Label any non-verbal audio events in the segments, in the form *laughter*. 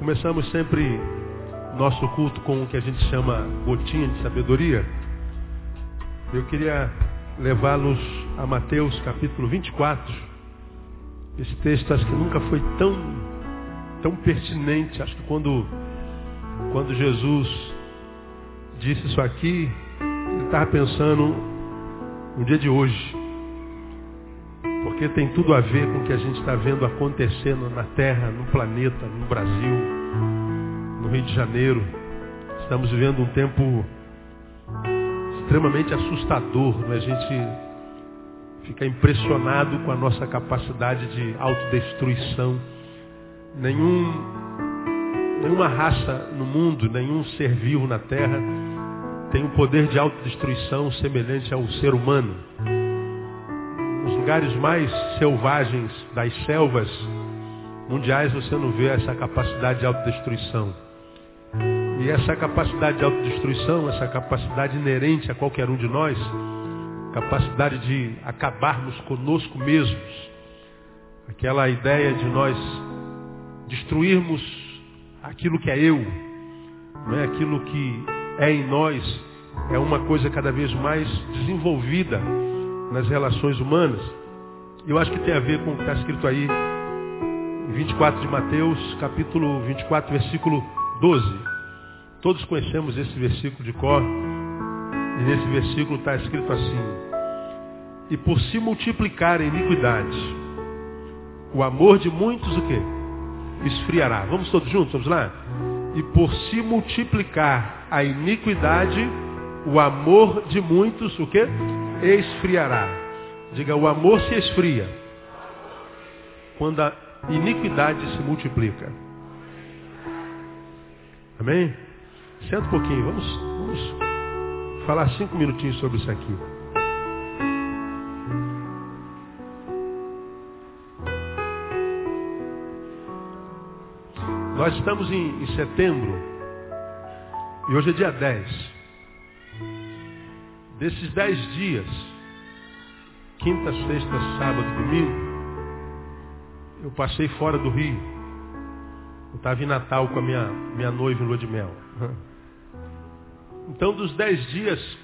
Começamos sempre nosso culto com o que a gente chama gotinha de sabedoria. Eu queria levá-los a Mateus capítulo 24. Esse texto acho que nunca foi tão, tão pertinente. Acho que quando, quando Jesus disse isso aqui, ele estava pensando no dia de hoje. Porque tem tudo a ver com o que a gente está vendo acontecendo na Terra, no planeta, no Brasil, no Rio de Janeiro. Estamos vivendo um tempo extremamente assustador. Né? A gente fica impressionado com a nossa capacidade de autodestruição. Nenhum, nenhuma raça no mundo, nenhum ser vivo na Terra tem um poder de autodestruição semelhante ao ser humano nos lugares mais selvagens das selvas mundiais você não vê essa capacidade de autodestruição. E essa capacidade de autodestruição, essa capacidade inerente a qualquer um de nós, capacidade de acabarmos conosco mesmos, aquela ideia de nós destruirmos aquilo que é eu, é aquilo que é em nós, é uma coisa cada vez mais desenvolvida nas relações humanas. Eu acho que tem a ver com o que está escrito aí em 24 de Mateus, capítulo 24, versículo 12. Todos conhecemos esse versículo de cor. E nesse versículo está escrito assim. E por se multiplicar a iniquidade, o amor de muitos o quê? Esfriará. Vamos todos juntos, vamos lá? E por se multiplicar a iniquidade, o amor de muitos o quê? esfriará. Diga, o amor se esfria quando a iniquidade se multiplica. Amém? Senta um pouquinho, vamos, vamos falar cinco minutinhos sobre isso aqui. Nós estamos em, em setembro e hoje é dia 10. Desses dez dias, quinta, sexta, sábado, domingo, eu passei fora do Rio. Eu estava em Natal com a minha, minha noiva em lua de mel. Então, dos dez dias,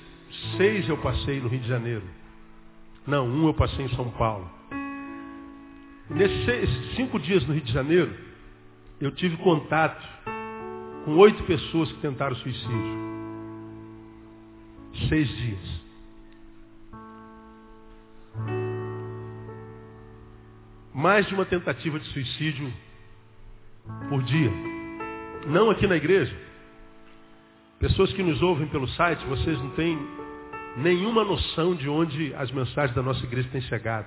seis eu passei no Rio de Janeiro. Não, um eu passei em São Paulo. nesses cinco dias no Rio de Janeiro, eu tive contato com oito pessoas que tentaram suicídio seis dias. Mais de uma tentativa de suicídio por dia. Não aqui na igreja. Pessoas que nos ouvem pelo site, vocês não têm nenhuma noção de onde as mensagens da nossa igreja têm chegado.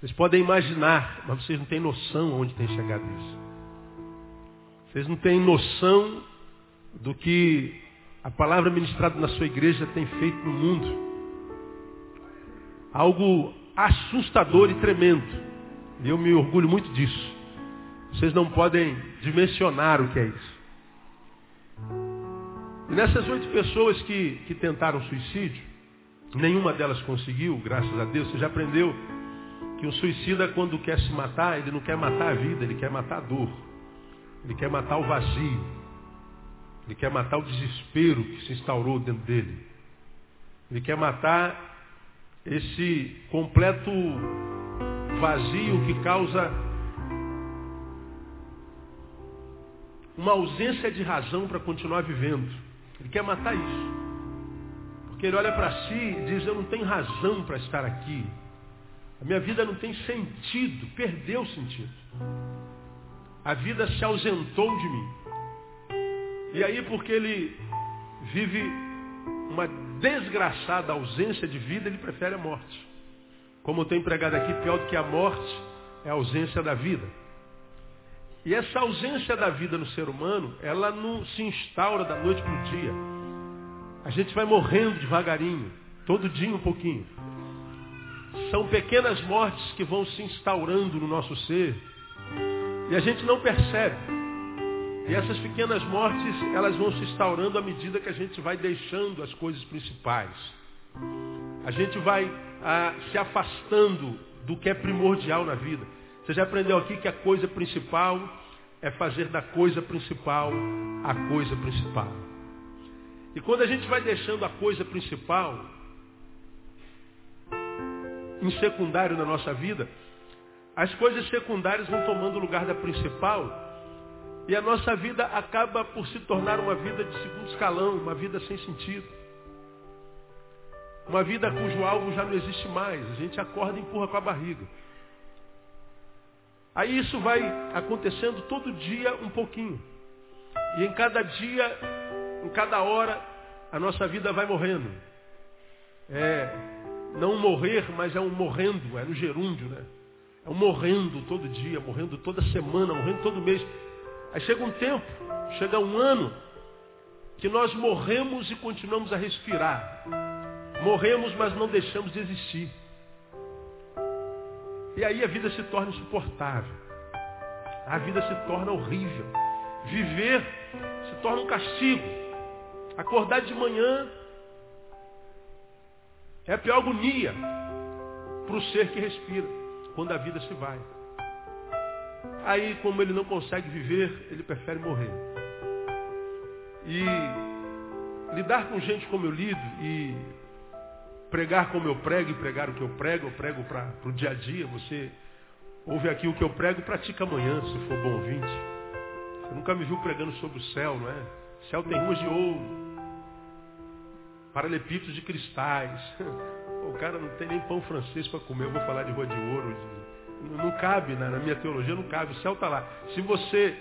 Vocês podem imaginar, mas vocês não têm noção onde tem chegado isso. Vocês não têm noção do que a palavra ministrada na sua igreja tem feito no mundo. Algo assustador e tremendo. E eu me orgulho muito disso. Vocês não podem dimensionar o que é isso. E nessas oito pessoas que, que tentaram suicídio, nenhuma delas conseguiu, graças a Deus. Você já aprendeu que um suicida, quando quer se matar, ele não quer matar a vida, ele quer matar a dor. Ele quer matar o vazio. Ele quer matar o desespero que se instaurou dentro dele. Ele quer matar esse completo vazio que causa uma ausência de razão para continuar vivendo. Ele quer matar isso. Porque ele olha para si e diz, eu não tenho razão para estar aqui. A minha vida não tem sentido, perdeu sentido. A vida se ausentou de mim. E aí, porque ele vive uma desgraçada ausência de vida, ele prefere a morte. Como eu tenho pregado aqui, pior do que a morte é a ausência da vida. E essa ausência da vida no ser humano, ela não se instaura da noite para o dia. A gente vai morrendo devagarinho, todo dia um pouquinho. São pequenas mortes que vão se instaurando no nosso ser. E a gente não percebe. E essas pequenas mortes, elas vão se instaurando à medida que a gente vai deixando as coisas principais. A gente vai ah, se afastando do que é primordial na vida. Você já aprendeu aqui que a coisa principal é fazer da coisa principal a coisa principal. E quando a gente vai deixando a coisa principal em secundário na nossa vida, as coisas secundárias vão tomando o lugar da principal e a nossa vida acaba por se tornar uma vida de segundo escalão, uma vida sem sentido. Uma vida cujo alvo já não existe mais. A gente acorda e empurra com a barriga. Aí isso vai acontecendo todo dia um pouquinho. E em cada dia, em cada hora, a nossa vida vai morrendo. É não morrer, mas é um morrendo, é no gerúndio, né? É um morrendo todo dia, morrendo toda semana, morrendo todo mês. Aí chega um tempo, chega um ano, que nós morremos e continuamos a respirar. Morremos, mas não deixamos de existir. E aí a vida se torna insuportável. A vida se torna horrível. Viver se torna um castigo. Acordar de manhã é a pior agonia para o ser que respira, quando a vida se vai. Aí, como ele não consegue viver, ele prefere morrer. E lidar com gente como eu lido e pregar como eu prego e pregar o que eu prego, eu prego para o dia a dia. Você ouve aqui o que eu prego pratica amanhã, se for bom ouvinte. Você nunca me viu pregando sobre o céu, não é? O céu tem ruas de ouro, paralelepípedos de cristais. *laughs* O cara não tem nem pão francês para comer, eu vou falar de rua de ouro, de não cabe, na, minha teologia não cabe, o céu está lá. Se você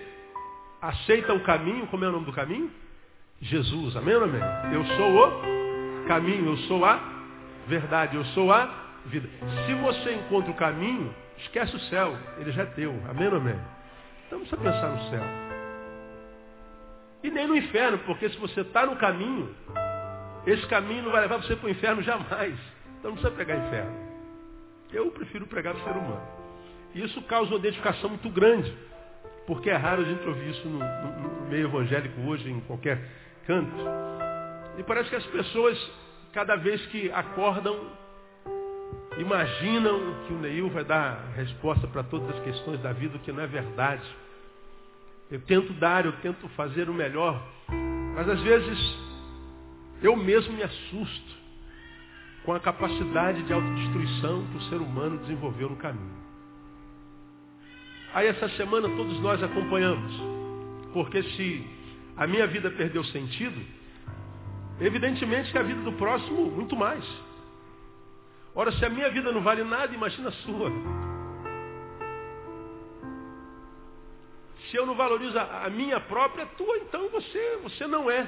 aceita o caminho, como é o nome do caminho? Jesus, amém ou amém? Eu sou o caminho, eu sou a verdade, eu sou a vida. Se você encontra o caminho, esquece o céu, ele já é teu, amém ou amém? Então não precisa pensar no céu. E nem no inferno, porque se você está no caminho, esse caminho não vai levar você para o inferno jamais. Então não precisa pegar inferno. Eu prefiro pregar o ser humano. Isso causa uma identificação muito grande, porque é raro a gente ouvir isso no, no, no meio evangélico hoje, em qualquer canto. E parece que as pessoas, cada vez que acordam, imaginam que o Neil vai dar resposta para todas as questões da vida, o que não é verdade. Eu tento dar, eu tento fazer o melhor, mas às vezes eu mesmo me assusto com a capacidade de autodestruição que o ser humano desenvolveu no caminho. Aí essa semana todos nós acompanhamos. Porque se a minha vida perdeu sentido, evidentemente que a vida do próximo, muito mais. Ora, se a minha vida não vale nada, imagina a sua. Se eu não valorizo a minha própria, a tua, então você, você não é.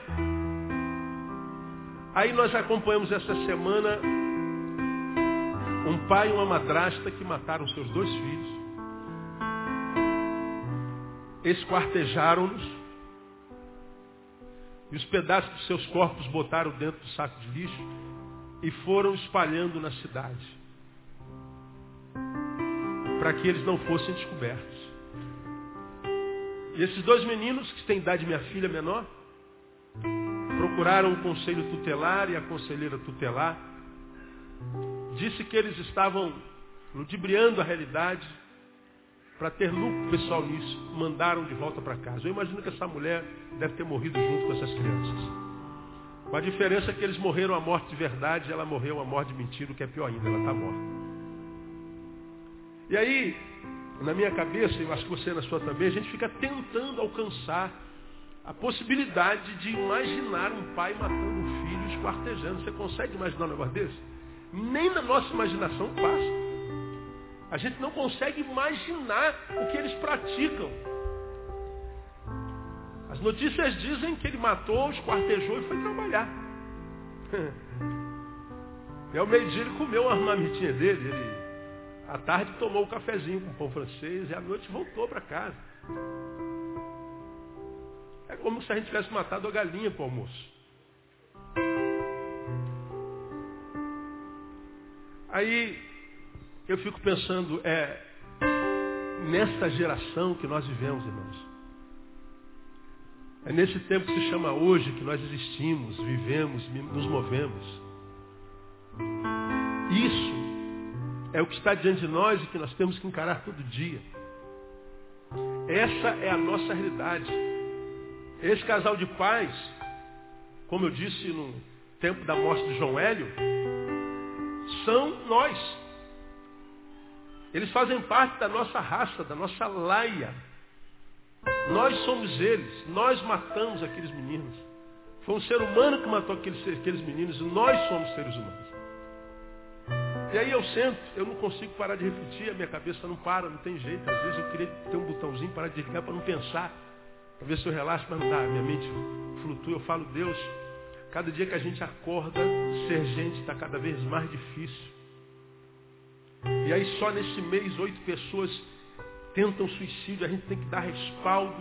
Aí nós acompanhamos essa semana um pai e uma madrasta que mataram seus dois filhos esquartejaram-nos e os pedaços dos seus corpos botaram dentro do saco de lixo e foram espalhando na cidade para que eles não fossem descobertos. E esses dois meninos, que têm idade minha filha menor, procuraram o conselho tutelar e a conselheira tutelar disse que eles estavam ludibriando a realidade para ter lucro pessoal nisso, mandaram de volta para casa. Eu imagino que essa mulher deve ter morrido junto com essas crianças. Com a diferença que eles morreram a morte de verdade, ela morreu a morte de mentira, o que é pior ainda, ela está morta. E aí, na minha cabeça, eu acho que você na sua também, a gente fica tentando alcançar a possibilidade de imaginar um pai matando um filho esquartejando. Você consegue imaginar um negócio desse? Nem na nossa imaginação passa. A gente não consegue imaginar o que eles praticam. As notícias dizem que ele matou, esquartejou e foi trabalhar. E ao meio-dia ele comeu a marmitinha dele. Ele, à tarde tomou um cafezinho com pão francês e à noite voltou para casa. É como se a gente tivesse matado a galinha para o almoço. Aí eu fico pensando, é nessa geração que nós vivemos, irmãos. É nesse tempo que se chama hoje que nós existimos, vivemos, nos movemos. Isso é o que está diante de nós e que nós temos que encarar todo dia. Essa é a nossa realidade. Esse casal de pais, como eu disse no tempo da morte de João Hélio, são nós. Eles fazem parte da nossa raça, da nossa laia. Nós somos eles. Nós matamos aqueles meninos. Foi um ser humano que matou aqueles, aqueles meninos. Nós somos seres humanos. E aí eu sento, eu não consigo parar de refletir, a minha cabeça não para, não tem jeito. Às vezes eu queria ter um botãozinho para desligar para não pensar. Para ver se eu relaxo, mas não dá. Minha mente flutua. Eu falo, Deus, cada dia que a gente acorda, ser gente está cada vez mais difícil. E aí só nesse mês oito pessoas tentam suicídio, a gente tem que dar respaldo.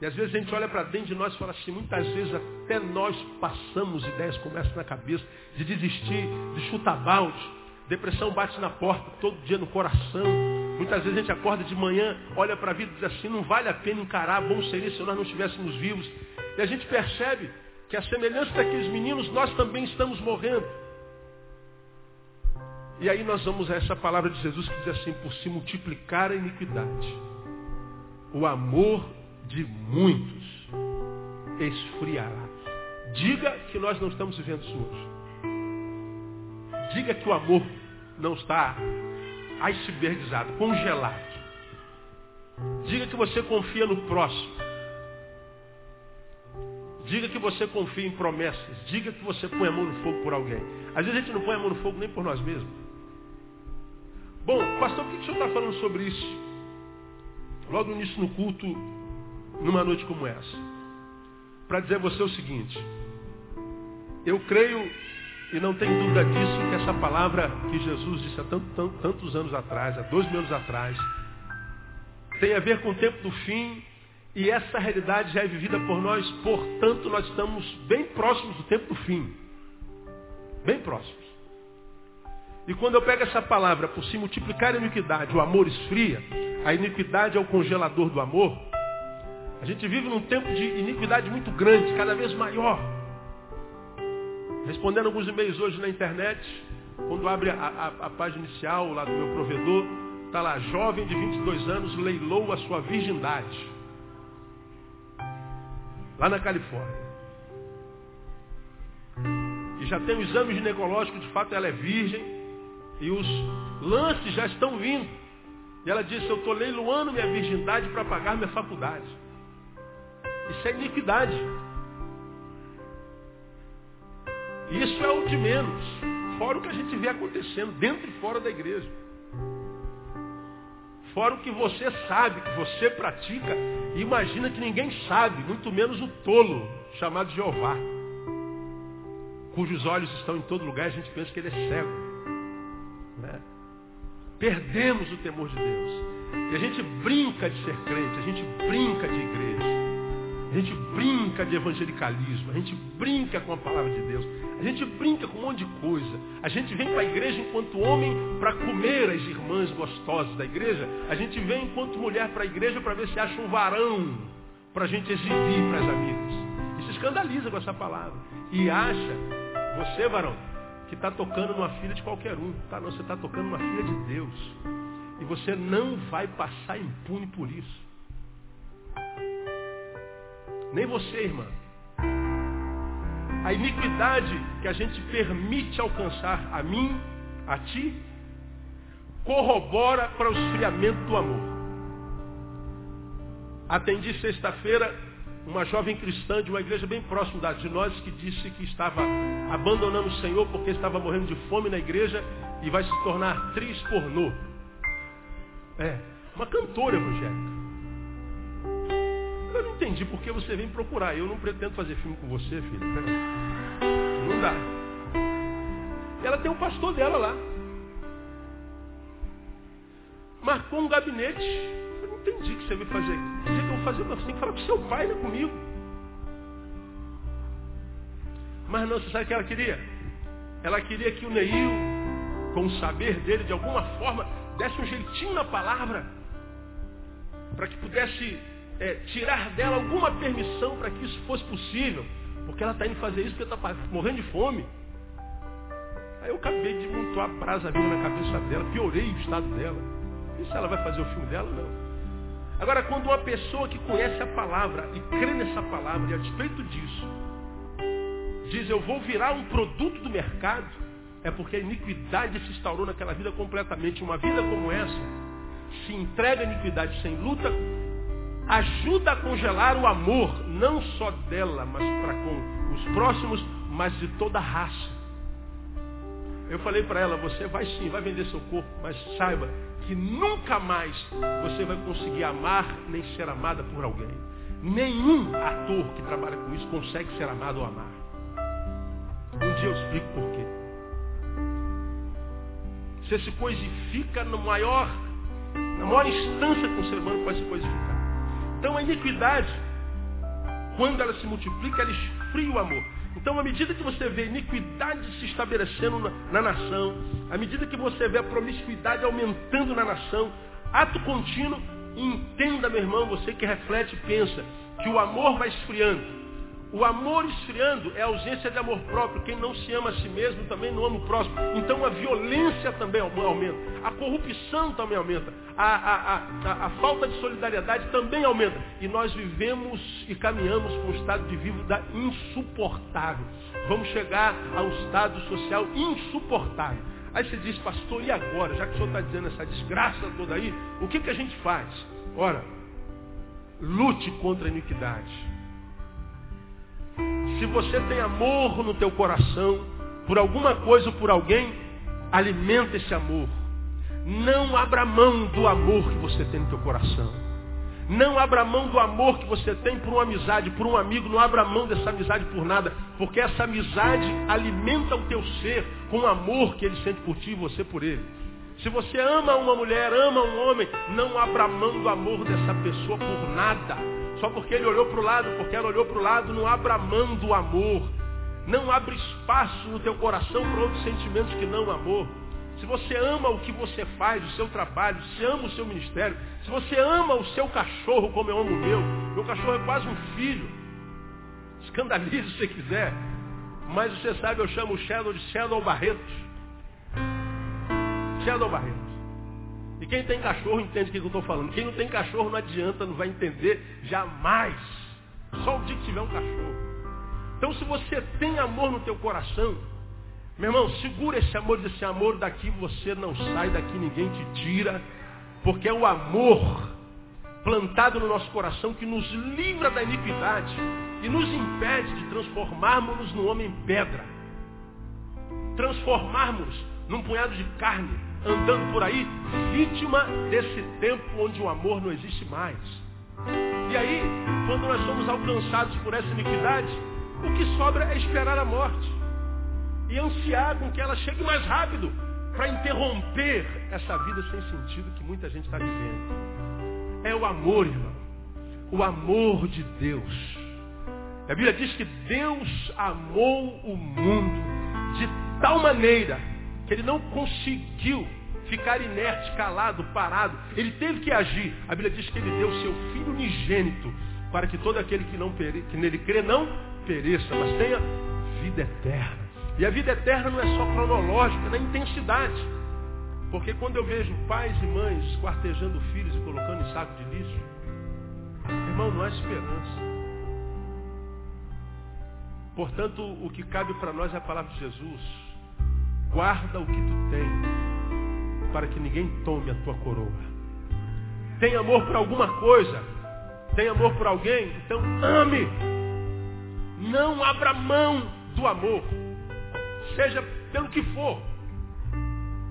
E às vezes a gente olha para dentro de nós e fala assim, muitas vezes até nós passamos ideias começam na cabeça de desistir, de chutar balde. Depressão bate na porta todo dia no coração. Muitas vezes a gente acorda de manhã, olha para a vida e diz assim, não vale a pena encarar, bom seria se nós não estivéssemos vivos. E a gente percebe que a semelhança daqueles meninos, nós também estamos morrendo. E aí nós vamos a essa palavra de Jesus que diz assim, por se multiplicar a iniquidade, o amor de muitos esfriará. Diga que nós não estamos vivendo isso hoje. Diga que o amor não está icebergizado, congelado. Diga que você confia no próximo. Diga que você confia em promessas. Diga que você põe a mão no fogo por alguém. Às vezes a gente não põe a mão no fogo nem por nós mesmos. Bom, pastor, por que o senhor está falando sobre isso? Logo no início no culto, numa noite como essa. Para dizer a você o seguinte. Eu creio e não tenho dúvida disso que essa palavra que Jesus disse há tanto, tanto, tantos anos atrás, há dois mil anos atrás, tem a ver com o tempo do fim e essa realidade já é vivida por nós, portanto nós estamos bem próximos do tempo do fim. Bem próximos. E quando eu pego essa palavra, por se multiplicar a iniquidade, o amor esfria, a iniquidade é o congelador do amor, a gente vive num tempo de iniquidade muito grande, cada vez maior. Respondendo alguns e-mails hoje na internet, quando abre a, a, a página inicial lá do meu provedor, está lá, jovem de 22 anos leilou a sua virgindade. Lá na Califórnia. E já tem o exame ginecológico, de fato ela é virgem. E os lances já estão vindo. E ela disse, eu estou leiloando minha virgindade para pagar minha faculdade. Isso é iniquidade. Isso é o de menos. Fora o que a gente vê acontecendo dentro e fora da igreja. Fora o que você sabe, que você pratica, imagina que ninguém sabe, muito menos o tolo, chamado Jeová, cujos olhos estão em todo lugar e a gente pensa que ele é cego. Né? Perdemos o temor de Deus. E a gente brinca de ser crente, a gente brinca de igreja. A gente brinca de evangelicalismo, a gente brinca com a palavra de Deus, a gente brinca com um monte de coisa. A gente vem para a igreja enquanto homem para comer as irmãs gostosas da igreja. A gente vem enquanto mulher para a igreja para ver se acha um varão para a gente exibir para as amigas. E se escandaliza com essa palavra. E acha, você varão, que está tocando numa filha de qualquer um. Tá, não, você está tocando numa filha de Deus. E você não vai passar impune por isso. Nem você, irmã. A iniquidade que a gente permite alcançar a mim, a ti, corrobora para o esfriamento do amor. Atendi sexta-feira uma jovem cristã de uma igreja bem próxima de nós que disse que estava abandonando o Senhor porque estava morrendo de fome na igreja e vai se tornar atriz pornô. É, uma cantora evangélica. Eu não entendi por que você vem procurar. Eu não pretendo fazer filme com você, filho. Não dá. Ela tem um pastor dela lá. Marcou um gabinete. Eu não entendi o que você veio fazer. O que eu vou fazer? Você tem que falar com seu pai, não é comigo. Mas não, você sabe o que ela queria? Ela queria que o Neil, com o saber dele, de alguma forma, desse um jeitinho na palavra, para que pudesse é, tirar dela alguma permissão para que isso fosse possível. Porque ela está indo fazer isso porque está morrendo de fome. Aí eu acabei de montar a brasa viva na cabeça dela, piorei o estado dela. E se ela vai fazer o filme dela? Não. Agora, quando uma pessoa que conhece a palavra e crê nessa palavra, e a despeito disso, diz eu vou virar um produto do mercado, é porque a iniquidade se instaurou naquela vida completamente. Uma vida como essa se entrega à iniquidade sem luta, ajuda a congelar o amor, não só dela, mas para com os próximos, mas de toda a raça. Eu falei para ela, você vai sim, vai vender seu corpo, mas saiba que nunca mais você vai conseguir amar nem ser amada por alguém. Nenhum ator que trabalha com isso consegue ser amado ou amar. Um dia eu explico por quê. Você se coisifica no maior, na maior instância que um ser humano pode se coisificar. Então a iniquidade, quando ela se multiplica, ela esfria o amor. Então, à medida que você vê a iniquidade se estabelecendo na, na, nação, à medida que você vê a promiscuidade aumentando na nação, ato contínuo, entenda, meu irmão, você que reflete e pensa, que o amor vai esfriando. O amor esfriando é a ausência de amor próprio. Quem não se ama a si mesmo também não ama o próximo. Então a violência também aumenta. A corrupção também aumenta. A, a, a, a, falta de solidariedade também aumenta. E nós vivemos e caminhamos para um estado de vida insuportável. Vamos chegar a um estado social insuportável. Aí você diz, pastor, e agora? Já que o senhor está dizendo essa desgraça toda aí, o que, que a gente faz? Ora, lute contra a iniquidade. Se você tem amor no teu coração, por alguma coisa ou por alguém, alimenta esse amor. Não abra mão do amor que você tem no teu coração. Não abra mão do amor que você tem por uma amizade, por um amigo. Não abra mão dessa amizade por nada. Porque essa amizade alimenta o teu ser com o amor que ele sente por ti e você por ele. Se você ama uma mulher, ama um homem, não abra mão do amor dessa pessoa por nada. Só porque ele olhou para o lado, porque ela olhou para o lado, não abra mão do amor. Não abre espaço no teu coração para outros sentimentos que não amor. Se você ama o que você faz, o seu trabalho, se ama o seu ministério, se você ama o seu cachorro como eu amo o meu, meu cachorro é quase um filho. Escandalize se você quiser. Mas você sabe, eu chamo o Shadow de Shadow Barreto. Shadow Barreto. E quem tem cachorro entende o que eu estou falando. Quem não tem cachorro não adianta, não vai entender jamais. Só o dia que tiver um cachorro. Então se você tem amor no teu coração, meu irmão, segura esse amor, esse amor daqui você não sai, daqui ninguém te tira, porque é o amor plantado no nosso coração que nos livra da iniquidade e nos impede de transformarmos-nos no homem pedra. Transformarmos num punhado de carne andando por aí, vítima desse tempo onde o amor não existe mais. E aí, quando nós somos alcançados por essa iniquidade, o que sobra é esperar a morte. E ansiar com que ela chegue mais rápido para interromper essa vida sem sentido que muita gente está vivendo. É o amor, irmão. O amor de Deus. A Bíblia diz que Deus amou o mundo de tal maneira ele não conseguiu ficar inerte, calado, parado. Ele teve que agir. A Bíblia diz que ele deu seu filho unigênito para que todo aquele que, não pere, que nele crê não pereça, mas tenha vida eterna. E a vida eterna não é só cronológica, é na intensidade. Porque quando eu vejo pais e mães esquartejando filhos e colocando em saco de lixo, irmão, não há esperança. Portanto, o que cabe para nós é a palavra de Jesus. Guarda o que tu tem, para que ninguém tome a tua coroa. Tem amor por alguma coisa? Tem amor por alguém? Então ame. Não abra mão do amor. Seja pelo que for.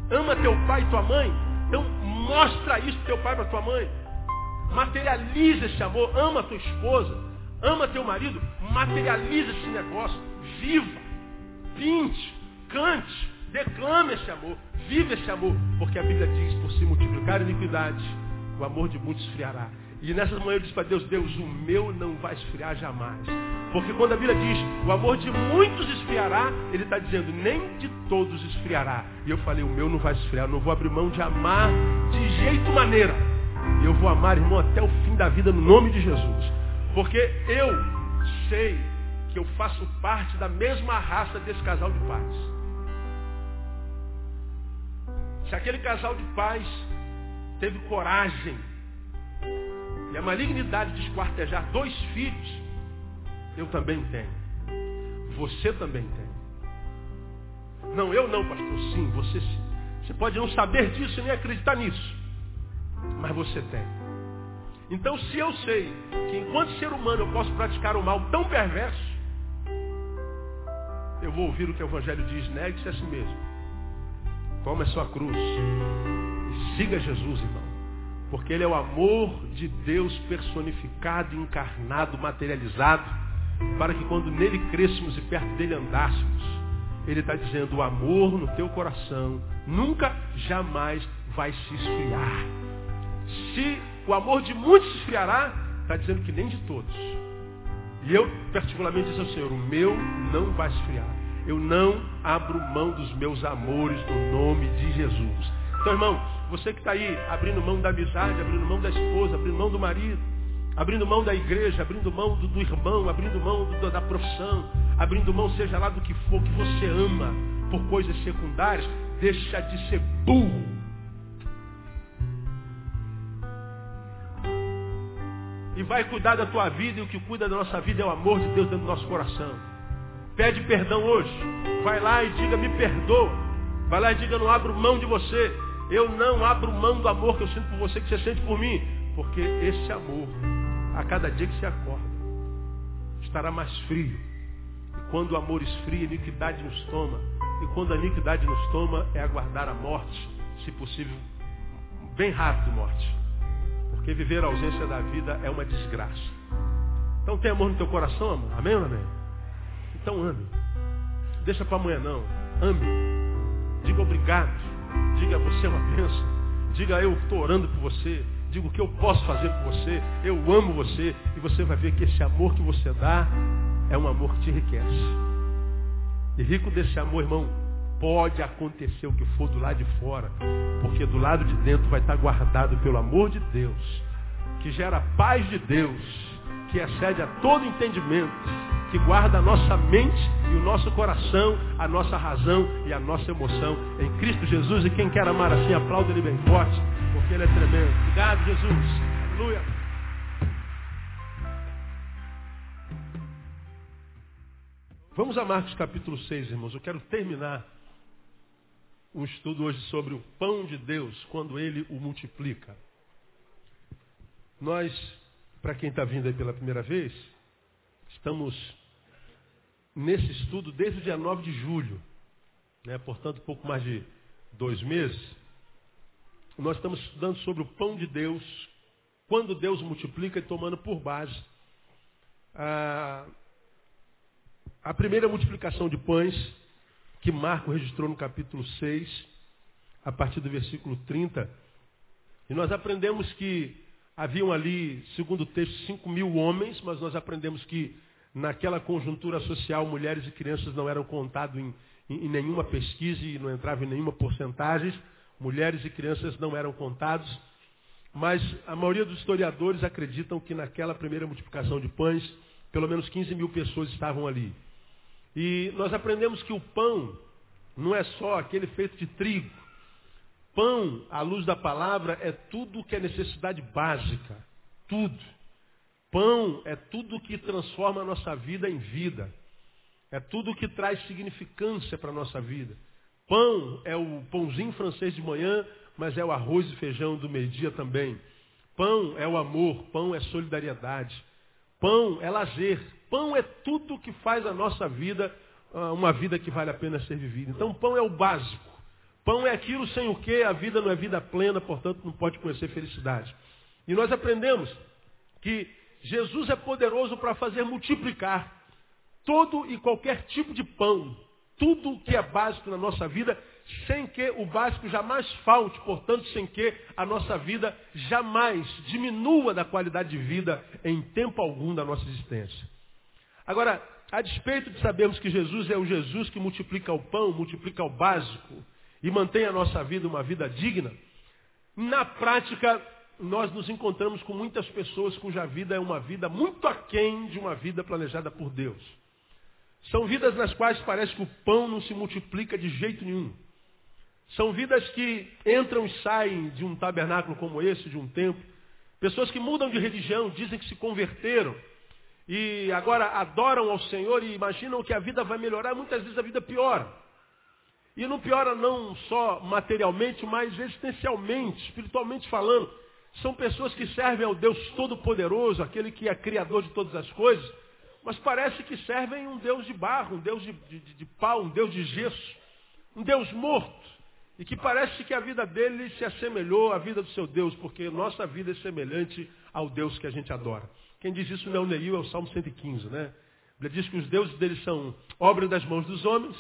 Ama teu pai e tua mãe? Então mostra isso teu pai para tua mãe. Materializa esse amor. Ama tua esposa. Ama teu marido. Materializa esse negócio. Viva. Pinte. Cante. Declame esse amor, vive esse amor, porque a Bíblia diz, por se multiplicar a iniquidade, o amor de muitos esfriará. E nessa manhã eu disse para Deus, Deus, o meu não vai esfriar jamais. Porque quando a Bíblia diz, o amor de muitos esfriará, ele está dizendo, nem de todos esfriará. E eu falei, o meu não vai esfriar, não vou abrir mão de amar de jeito maneira. Eu vou amar, irmão, até o fim da vida, no nome de Jesus. Porque eu sei que eu faço parte da mesma raça desse casal de pais. Se aquele casal de pais teve coragem e a malignidade de esquartejar dois filhos, eu também tenho. Você também tem. Não, eu não, pastor. Sim, você sim. Você pode não saber disso e nem acreditar nisso. Mas você tem. Então, se eu sei que enquanto ser humano eu posso praticar um mal tão perverso, eu vou ouvir o que o Evangelho diz, negue-se a si mesmo. Toma a sua cruz. E siga Jesus, irmão. Porque Ele é o amor de Deus personificado, encarnado, materializado, para que quando nele crescemos e perto dele andássemos, Ele está dizendo, o amor no teu coração nunca, jamais vai se esfriar. Se o amor de muitos se esfriará, está dizendo que nem de todos. E eu, particularmente, disse ao Senhor, o meu não vai esfriar. Eu não abro mão dos meus amores no nome de Jesus. Então, irmão, você que está aí abrindo mão da amizade, abrindo mão da esposa, abrindo mão do marido, abrindo mão da igreja, abrindo mão do, do irmão, abrindo mão do, da profissão, abrindo mão, seja lá do que for, que você ama por coisas secundárias, deixa de ser burro. E vai cuidar da tua vida, e o que cuida da nossa vida é o amor de Deus dentro do nosso coração. Pede perdão hoje. Vai lá e diga, me perdoa. Vai lá e diga, não abro mão de você. Eu não abro mão do amor que eu sinto por você, que você sente por mim. Porque esse amor, a cada dia que você acorda, estará mais frio. E quando o amor esfria, a iniquidade nos toma. E quando a iniquidade nos toma, é aguardar a morte, se possível, bem rápido morte. Porque viver a ausência da vida é uma desgraça. Então tem amor no teu coração, amor? Amém ou amém? Então ame. Deixa para amanhã não. Ame. Diga obrigado. Diga, você é uma bênção. Diga, eu estou orando por você. Diga o que eu posso fazer por você. Eu amo você. E você vai ver que esse amor que você dá é um amor que te enriquece. E rico desse amor, irmão, pode acontecer o que for do lado de fora. Porque do lado de dentro vai estar guardado pelo amor de Deus. Que gera paz de Deus. Que excede a todo entendimento que guarda a nossa mente e o nosso coração, a nossa razão e a nossa emoção em Cristo Jesus. E quem quer amar assim, aplauda ele bem forte, porque ele é tremendo. Obrigado, Jesus. Aleluia. Vamos a Marcos capítulo 6, irmãos. Eu quero terminar um estudo hoje sobre o pão de Deus, quando ele o multiplica. Nós, para quem está vindo aí pela primeira vez, estamos nesse estudo desde o dia 9 de julho, né? portanto, pouco mais de dois meses. Nós estamos estudando sobre o pão de Deus, quando Deus multiplica e tomando por base a, a primeira multiplicação de pães que Marco registrou no capítulo 6, a partir do versículo 30. E nós aprendemos que haviam ali, segundo o texto, 5 mil homens, mas nós aprendemos que Naquela conjuntura social, mulheres e crianças não eram contados em, em, em nenhuma pesquisa e não entravam em nenhuma porcentagem. Mulheres e crianças não eram contados. Mas a maioria dos historiadores acreditam que naquela primeira multiplicação de pães, pelo menos 15 mil pessoas estavam ali. E nós aprendemos que o pão não é só aquele feito de trigo. Pão, à luz da palavra, é tudo que é necessidade básica. Tudo. Pão é tudo que transforma a nossa vida em vida. É tudo que traz significância para a nossa vida. Pão é o pãozinho francês de manhã, mas é o arroz e feijão do meio-dia também. Pão é o amor, pão é solidariedade. Pão é lazer. Pão é tudo que faz a nossa vida ah, uma vida que vale a pena ser vivida. Então, pão é o básico. Pão é aquilo sem o que a vida não é vida plena, portanto, não pode conhecer felicidade. E nós aprendemos que Jesus é poderoso para fazer multiplicar todo e qualquer tipo de pão, tudo que é básico na nossa vida, sem que o básico jamais falte, portanto, sem que a nossa vida jamais diminua da qualidade de vida em tempo algum da nossa existência. Agora, a despeito de sabermos que Jesus é o Jesus que multiplica o pão, multiplica o básico e mantém a nossa vida uma vida digna, na prática nós nos encontramos com muitas pessoas cuja vida é uma vida muito aquém de uma vida planejada por Deus. São vidas nas quais parece que o pão não se multiplica de jeito nenhum. São vidas que entram e saem de um tabernáculo como esse, de um templo, Pessoas que mudam de religião, dizem que se converteram e agora adoram ao Senhor e imaginam que a vida vai melhorar, muitas vezes a vida piora. E não piora não só materialmente, mas existencialmente, espiritualmente falando. São pessoas que servem ao Deus Todo-Poderoso, aquele que é Criador de todas as coisas, mas parece que servem um Deus de barro, um Deus de, de, de pau, um Deus de gesso, um Deus morto. E que parece que a vida dele se assemelhou à vida do seu Deus, porque nossa vida é semelhante ao Deus que a gente adora. Quem diz isso não é o Neil, é o Salmo 115, né? Ele diz que os deuses deles são obra das mãos dos homens,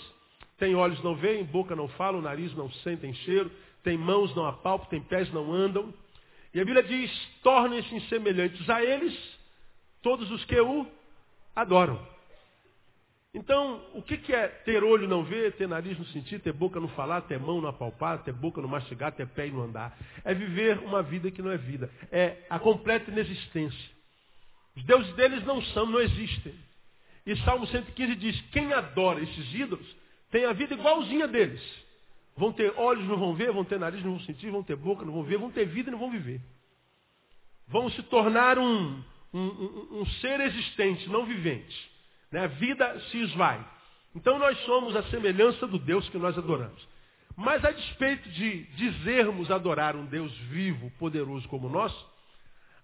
tem olhos não veem, boca não falam, nariz não sentem cheiro, tem mãos não apalpam, tem pés não andam. E a Bíblia diz, tornem-se semelhantes a eles todos os que o adoram. Então, o que é ter olho não ver, ter nariz não sentir, ter boca não falar, ter mão não apalpar, ter boca não mastigar, ter pé não andar? É viver uma vida que não é vida. É a completa inexistência. Os deuses deles não são, não existem. E Salmo 115 diz, quem adora esses ídolos tem a vida igualzinha deles. Vão ter olhos, não vão ver, vão ter nariz, não vão sentir, vão ter boca, não vão ver, vão ter vida não vão viver. Vão se tornar um, um, um, um ser existente, não vivente. Né? A vida se esvai. Então nós somos a semelhança do Deus que nós adoramos. Mas a despeito de dizermos adorar um Deus vivo, poderoso como nós,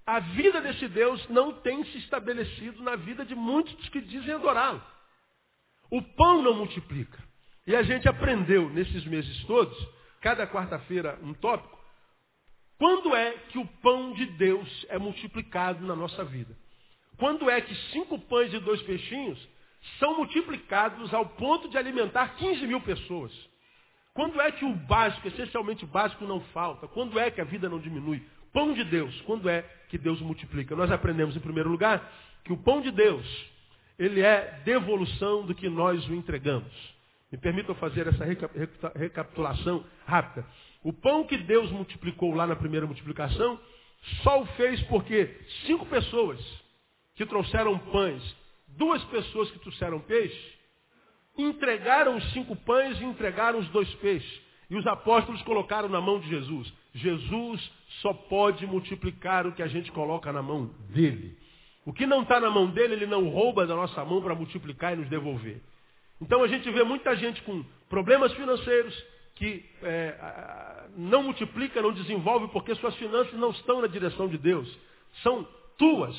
a vida desse Deus não tem se estabelecido na vida de muitos que dizem adorá-lo. O pão não multiplica. E a gente aprendeu nesses meses todos, cada quarta-feira um tópico, quando é que o pão de Deus é multiplicado na nossa vida? Quando é que cinco pães e dois peixinhos são multiplicados ao ponto de alimentar 15 mil pessoas? Quando é que o básico, essencialmente básico, não falta? Quando é que a vida não diminui? Pão de Deus, quando é que Deus multiplica? Nós aprendemos, em primeiro lugar, que o pão de Deus, ele é devolução do que nós o entregamos. Me permitam fazer essa recapitulação rápida. O pão que Deus multiplicou lá na primeira multiplicação, só o fez porque cinco pessoas que trouxeram pães, duas pessoas que trouxeram peixe, entregaram os cinco pães e entregaram os dois peixes. E os apóstolos colocaram na mão de Jesus. Jesus só pode multiplicar o que a gente coloca na mão dele. O que não está na mão dele, ele não rouba da nossa mão para multiplicar e nos devolver. Então a gente vê muita gente com problemas financeiros que é, não multiplica, não desenvolve, porque suas finanças não estão na direção de Deus. São tuas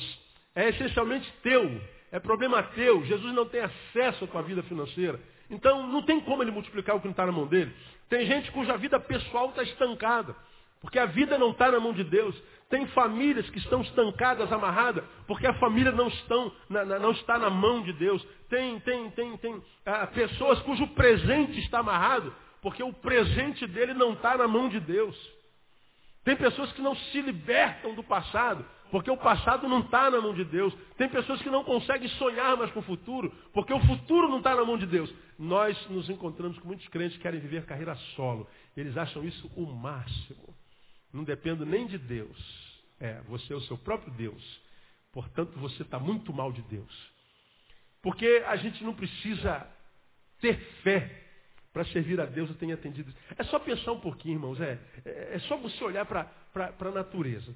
é essencialmente teu, é problema teu. Jesus não tem acesso à tua vida financeira. Então não tem como ele multiplicar o que não está na mão dele. Tem gente cuja vida pessoal está estancada, porque a vida não está na mão de Deus. Tem famílias que estão estancadas, amarradas, porque a família não, estão, não está na mão de Deus. Tem, tem, tem, tem ah, pessoas cujo presente está amarrado, porque o presente dele não está na mão de Deus. Tem pessoas que não se libertam do passado, porque o passado não está na mão de Deus. Tem pessoas que não conseguem sonhar mais com o futuro, porque o futuro não está na mão de Deus. Nós nos encontramos com muitos crentes que querem viver carreira solo. Eles acham isso o máximo. Não dependo nem de Deus. É, você é o seu próprio Deus. Portanto, você está muito mal de Deus. Porque a gente não precisa ter fé para servir a Deus, eu tenho atendido. É só pensar um pouquinho, irmãos. É, é, é só você olhar para a natureza.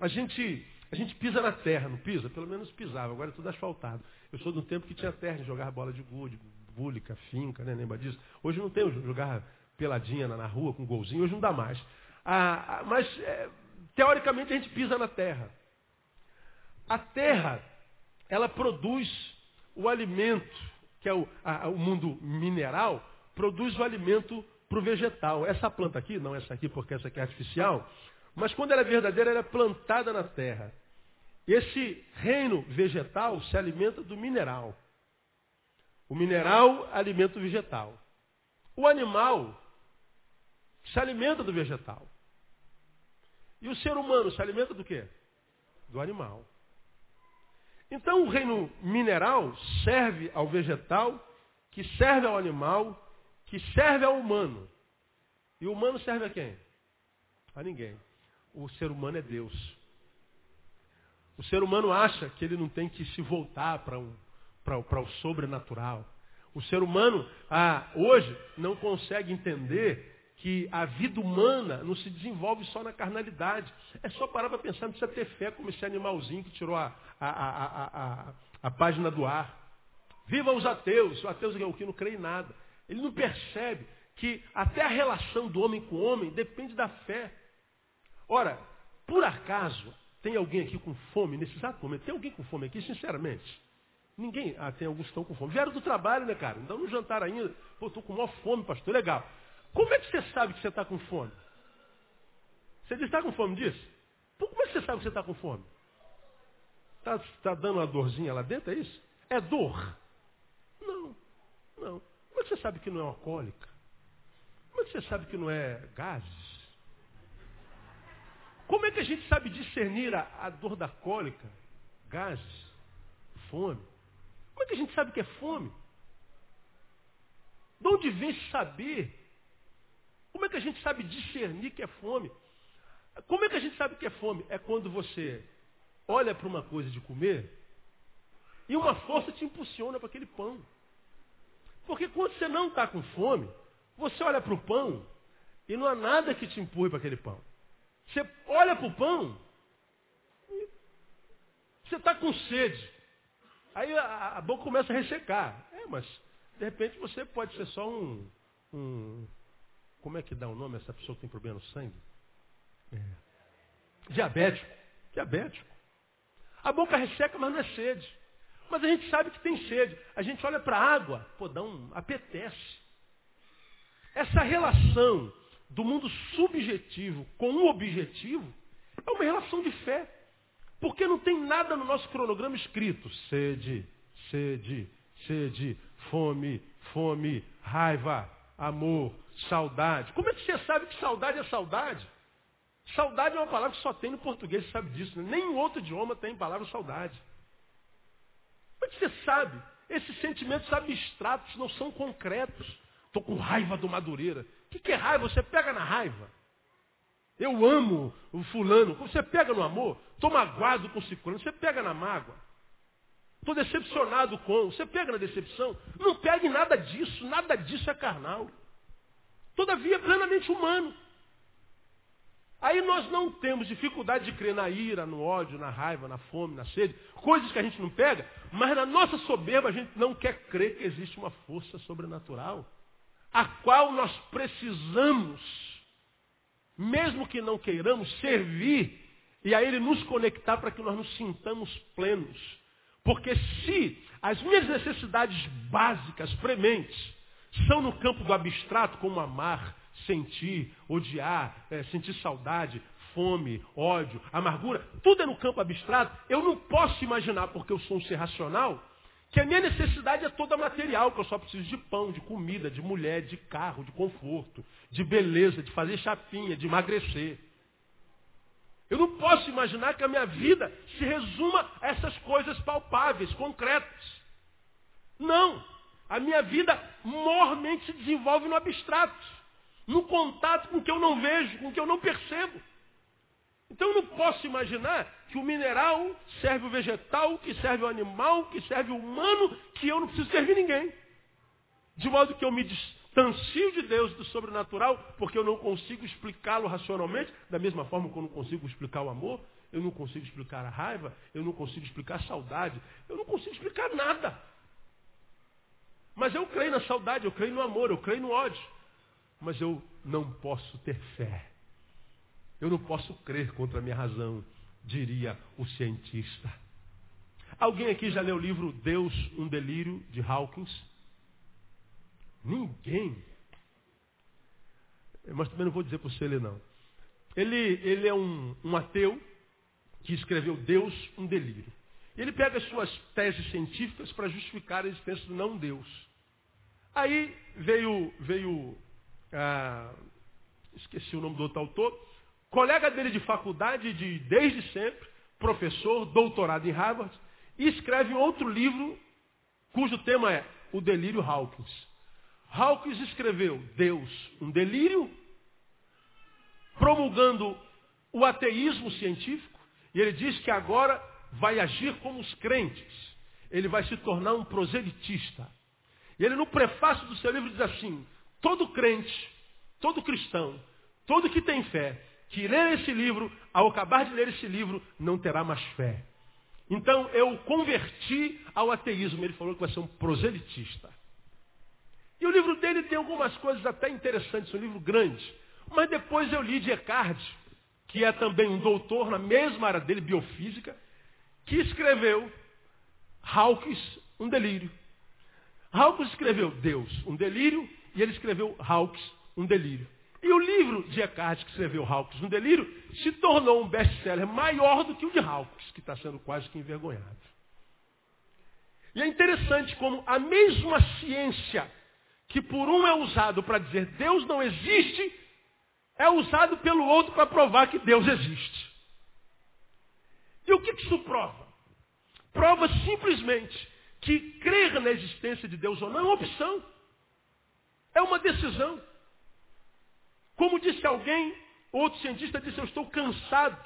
A gente, a gente pisa na terra, não pisa? Pelo menos pisava, agora é tudo asfaltado. Eu sou do tempo que tinha terra de jogar bola de gude, búlica, finca, né? lembra disso? Hoje não tem jogar peladinha na, na rua com golzinho, hoje não dá mais. Ah, ah, mas, é, teoricamente, a gente pisa na terra. A terra, ela produz o alimento, que é o, a, o mundo mineral, produz o alimento para o vegetal. Essa planta aqui, não essa aqui porque essa aqui é artificial, mas quando ela é verdadeira, ela é plantada na terra. Esse reino vegetal se alimenta do mineral. O mineral alimenta o vegetal. O animal se alimenta do vegetal. E o ser humano se alimenta do quê? Do animal. Então o reino mineral serve ao vegetal, que serve ao animal, que serve ao humano. E o humano serve a quem? A ninguém o ser humano é Deus. O ser humano acha que ele não tem que se voltar para um, o sobrenatural. O ser humano, ah, hoje, não consegue entender que a vida humana não se desenvolve só na carnalidade. É só parar para pensar, não precisa ter fé como esse animalzinho que tirou a, a, a, a, a página do ar. Viva os ateus, o ateu é o que não crê em nada. Ele não percebe que até a relação do homem com o homem depende da fé. Ora, por acaso, tem alguém aqui com fome nesse exato momento? Tem alguém com fome aqui, sinceramente? Ninguém. Ah, tem alguns que estão com fome. Vieram do trabalho, né, cara? Então não jantaram ainda. Pô, estou com maior fome, pastor. Legal. Como é que você sabe que você está com fome? Você diz, está com fome disso? Como é que você sabe que você está com fome? Está tá dando uma dorzinha lá dentro, é isso? É dor? Não, não. Como é que você sabe que não é uma cólica? Como é que você sabe que não é gases? Como é que a gente sabe discernir a, a dor da cólica, gases, fome? Como é que a gente sabe que é fome? De onde vem saber? Como é que a gente sabe discernir que é fome? Como é que a gente sabe que é fome? É quando você olha para uma coisa de comer e uma força te impulsiona para aquele pão. Porque quando você não está com fome, você olha para o pão e não há nada que te empurre para aquele pão. Você olha para o pão e você está com sede. Aí a, a, boca começa a ressecar. É, mas de repente você pode ser só um, um. Como é que dá o nome essa pessoa que tem problema no sangue? É. Diabético. Diabético. A boca resseca, mas não é sede. Mas a gente sabe que tem sede. A gente olha para a água, pô, dá um. apetece. Essa relação do mundo subjetivo com o objetivo é uma relação de fé. Porque não tem nada no nosso cronograma escrito. Sede, sede, sede, fome, fome, raiva, amor, saudade. Como é que você sabe que saudade é saudade? Saudade é uma palavra que só tem no português, você sabe disso. Né? Nem em outro idioma tem palavra saudade. Como é que você sabe? Esses sentimentos abstratos não são concretos. Estou com raiva do Madureira. O que, que é raiva? Você pega na raiva. Eu amo o fulano. Você pega no amor. Estou magoado com o ciclano. Você pega na mágoa. Estou decepcionado com. Você pega na decepção. Não pega em nada disso. Nada disso é carnal. Todavia, é plenamente humano. Aí nós não temos dificuldade de crer na ira, no ódio, na raiva, na fome, na sede, coisas que a gente não pega, mas na nossa soberba a gente não quer crer que existe uma força sobrenatural, a qual nós precisamos, mesmo que não queiramos, servir e a Ele nos conectar para que nós nos sintamos plenos. Porque se as minhas necessidades básicas, prementes, são no campo do abstrato, como amar, sentir, odiar, é, sentir saudade, fome, ódio, amargura, tudo é no campo abstrato. Eu não posso imaginar, porque eu sou um ser racional, que a minha necessidade é toda material, que eu só preciso de pão, de comida, de mulher, de carro, de conforto, de beleza, de fazer chapinha, de emagrecer. Eu não posso imaginar que a minha vida se resuma a essas coisas palpáveis, concretas. Não. A minha vida mormente se desenvolve no abstrato no contato com o que eu não vejo, com o que eu não percebo. Então eu não posso imaginar que o mineral serve o vegetal, que serve o animal, que serve o humano, que eu não preciso servir ninguém. De modo que eu me distancio de Deus do sobrenatural, porque eu não consigo explicá-lo racionalmente, da mesma forma que eu não consigo explicar o amor, eu não consigo explicar a raiva, eu não consigo explicar a saudade, eu não consigo explicar nada. Mas eu creio na saudade, eu creio no amor, eu creio no ódio mas eu não posso ter fé. Eu não posso crer contra a minha razão, diria o cientista. Alguém aqui já leu o livro Deus, um Delírio, de Hawkins? Ninguém. Mas também não vou dizer para você ler, não. Ele, ele é um, um ateu que escreveu Deus, um delírio. Ele pega as suas teses científicas para justificar a existência do não Deus. Aí veio, veio ah, esqueci o nome do outro autor, colega dele de faculdade de desde sempre, professor, doutorado em Harvard, e escreve outro livro cujo tema é O Delírio Hawkins. Hawkins escreveu Deus, um delírio, promulgando o ateísmo científico, e ele diz que agora vai agir como os crentes. Ele vai se tornar um proselitista. E ele no prefácio do seu livro diz assim, Todo crente todo cristão, todo que tem fé, que lê esse livro, ao acabar de ler esse livro, não terá mais fé. Então eu converti ao ateísmo. Ele falou que vai ser um proselitista. E o livro dele tem algumas coisas até interessantes, um livro grande. Mas depois eu li de Eckhart, que é também um doutor na mesma área dele, biofísica, que escreveu Hawkes, um delírio. Hawkes escreveu Deus, um delírio, e ele escreveu Hawkes, um delírio. E o livro de Eckhart, que escreveu Hawkes, um delírio, se tornou um best-seller maior do que o de Hawkes, que está sendo quase que envergonhado. E é interessante como a mesma ciência que por um é usado para dizer Deus não existe, é usado pelo outro para provar que Deus existe. E o que isso prova? Prova simplesmente que crer na existência de Deus ou não é uma opção. É uma decisão. Como disse alguém, outro cientista disse, eu estou cansado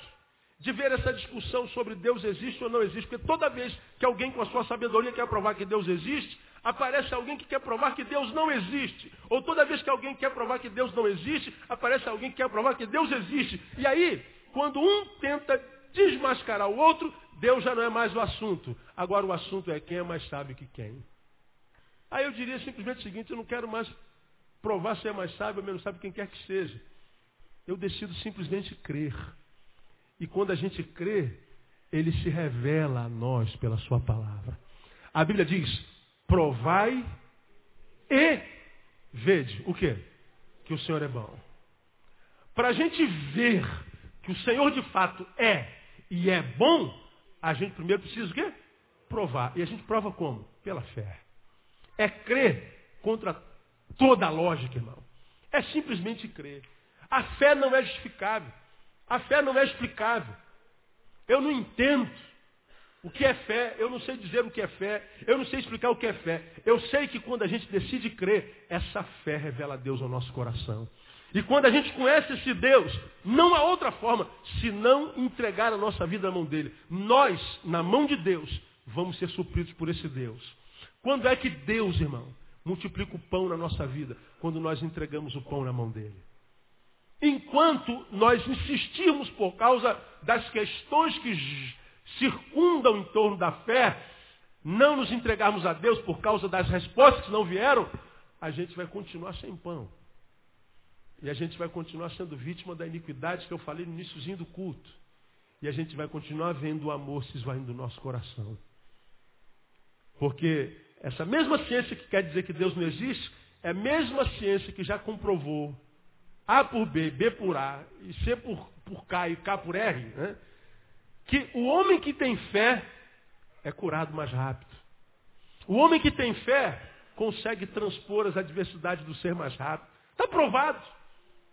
de ver essa discussão sobre Deus existe ou não existe, porque toda vez que alguém com a sua sabedoria quer provar que Deus existe, aparece alguém que quer provar que Deus não existe. Ou toda vez que alguém quer provar que Deus não existe, aparece alguém que quer provar que Deus existe. E aí, quando um tenta desmascarar o outro, Deus já não é mais o assunto. Agora o assunto é quem é mais sábio que quem. Aí eu diria simplesmente o seguinte, eu não quero mais provar se é mais sábio ou menos sábio quem quer que seja. Eu decido simplesmente crer. E quando a gente crê, ele se revela a nós pela sua palavra. A Bíblia diz, provai e vede. O quê? Que o Senhor é bom. Para a gente ver que o Senhor de fato é e é bom, a gente primeiro precisa o quê? Provar. E a gente prova como? Pela fé. É crer contra toda a lógica, irmão. É simplesmente crer. A fé não é justificável. A fé não é explicável. Eu não entendo o que é fé, eu não sei dizer o que é fé, eu não sei explicar o que é fé. Eu sei que quando a gente decide crer, essa fé revela a Deus ao nosso coração. E quando a gente conhece esse Deus, não há outra forma senão entregar a nossa vida na mão dele. Nós, na mão de Deus, vamos ser supridos por esse Deus. Quando é que Deus, irmão, multiplica o pão na nossa vida? Quando nós entregamos o pão na mão dele. Enquanto nós insistirmos por causa das questões que circundam em torno da fé, não nos entregarmos a Deus por causa das respostas que não vieram, a gente vai continuar sem pão. E a gente vai continuar sendo vítima da iniquidade que eu falei no iníciozinho do culto. E a gente vai continuar vendo o amor se esvaindo do nosso coração. Porque essa mesma ciência que quer dizer que Deus não existe, é a mesma ciência que já comprovou A por B, B por A, e C por, por K e K por R, né? Que o homem que tem fé é curado mais rápido. O homem que tem fé consegue transpor as adversidades do ser mais rápido. Está provado.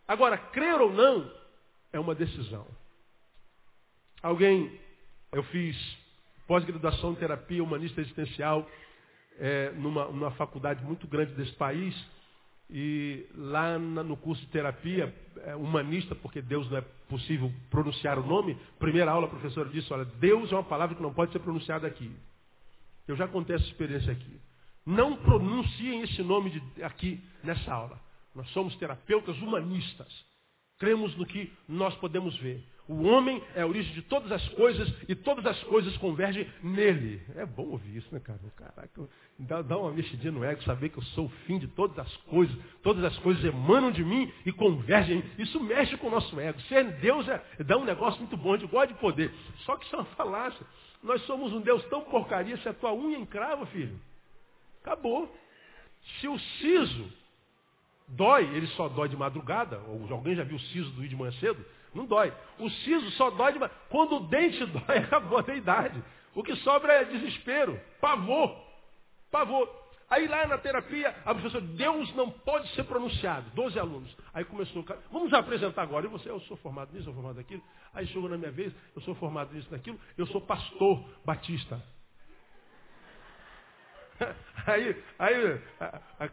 Agora, crer ou não é uma decisão. Alguém, eu fiz pós-graduação em terapia humanista existencial é, numa, numa faculdade muito grande desse país. E lá no curso de terapia é, humanista, porque Deus não é possível pronunciar o nome, primeira aula a professora disse, olha, Deus é uma palavra que não pode ser pronunciada aqui. Eu já contei essa experiência aqui. Não pronunciem esse nome de, aqui nessa aula. Nós somos terapeutas humanistas. Cremos no que nós podemos ver. O homem é a origem de todas as coisas e todas as coisas convergem nele. É bom ouvir isso, né, cara? Caraca, dá, dá uma mexidinha no ego, saber que eu sou o fim de todas as coisas. Todas as coisas emanam de mim e convergem. Isso mexe com o nosso ego. Ser Deus é, dá um negócio muito bom, de gosta de poder. Só que isso é uma falácia. Nós somos um Deus tão porcaria, se a tua unha encrava, filho. Acabou. Se o siso dói, ele só dói de madrugada, ou alguém já viu o siso do de manhã cedo? Não dói. O siso só dói de Quando o dente *laughs* dói, acabou a idade. O que sobra é desespero, pavor. Pavor. Aí lá na terapia, a professora, Deus não pode ser pronunciado. Doze alunos. Aí começou, vamos apresentar agora. E você, eu sou formado nisso, eu sou formado naquilo. Aí chegou na minha vez, eu sou formado nisso, naquilo. Eu sou pastor batista. *laughs* Aí, aí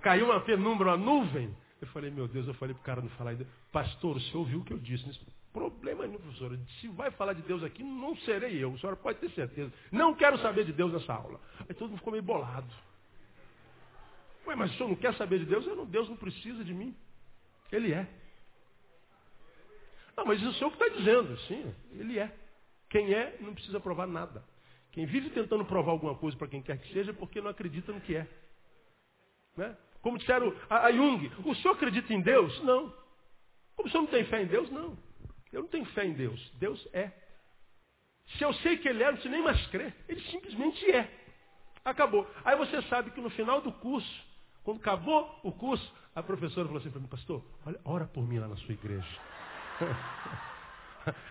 caiu uma penumbra, uma nuvem. Eu falei, meu Deus, eu falei para o cara não falar. Pastor, o senhor ouviu o que eu disse? Problema nenhum, professor. Se vai falar de Deus aqui, não serei eu. A senhora pode ter certeza. Não quero saber de Deus nessa aula. Aí todo mundo ficou meio bolado. Ué, mas o senhor não quer saber de Deus? Eu não, Deus não precisa de mim. Ele é. Não, mas isso é o senhor que está dizendo. Sim, ele é. Quem é, não precisa provar nada. Quem vive tentando provar alguma coisa para quem quer que seja é porque não acredita no que é. Né? Como disseram a Jung, o senhor acredita em Deus? Não. Como o senhor não tem fé em Deus? Não. Eu não tenho fé em Deus. Deus é. Se eu sei que ele é, não preciso nem mais crer. Ele simplesmente é. Acabou. Aí você sabe que no final do curso, quando acabou o curso, a professora falou assim para mim, pastor, olha, ora por mim lá na sua igreja. *laughs*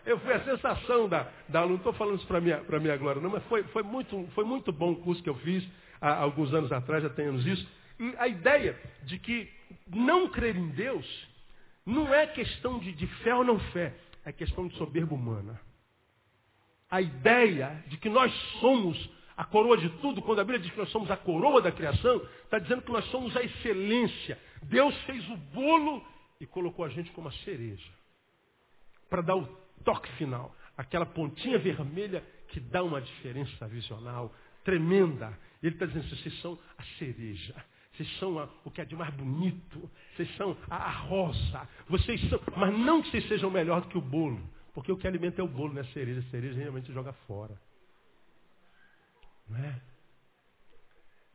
Eu fui a sensação da, da não estou falando isso para minha, para minha glória, não, mas foi, foi, muito, foi muito bom o curso que eu fiz há alguns anos atrás, já temos isso. E a ideia de que não crer em Deus não é questão de, de fé ou não fé, é questão de soberba humana. A ideia de que nós somos a coroa de tudo, quando a Bíblia diz que nós somos a coroa da criação, está dizendo que nós somos a excelência. Deus fez o bolo e colocou a gente como a cereja. Para dar o toque final. Aquela pontinha vermelha que dá uma diferença visional tremenda. Ele está dizendo, vocês são a cereja. Vocês são a, o que é de mais bonito. Vocês são a, a rosa. Vocês são, mas não que vocês sejam melhor do que o bolo. Porque o que alimenta é o bolo, não é a cereja. A cereja realmente joga fora. Não é?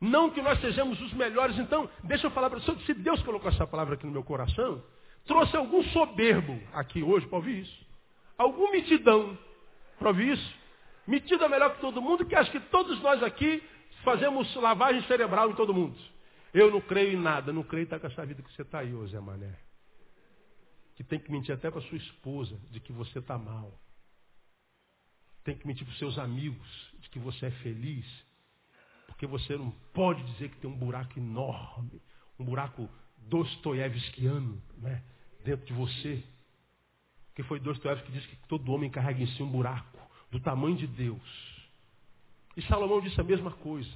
Não que nós sejamos os melhores. Então, deixa eu falar para você. Se Deus colocou essa palavra aqui no meu coração, trouxe algum soberbo aqui hoje para ouvir isso. Algum mitidão para ouvir isso. Metido é melhor que todo mundo, que acho que todos nós aqui fazemos lavagem cerebral em todo mundo. Eu não creio em nada, não creio está com essa vida que você está aí, ô Zé Mané. Que tem que mentir até para sua esposa de que você está mal. Tem que mentir para os seus amigos de que você é feliz. Porque você não pode dizer que tem um buraco enorme, um buraco dostoiévskiano, né, dentro de você. Que foi Dostoiévski que disse que todo homem carrega em si um buraco do tamanho de Deus. E Salomão disse a mesma coisa.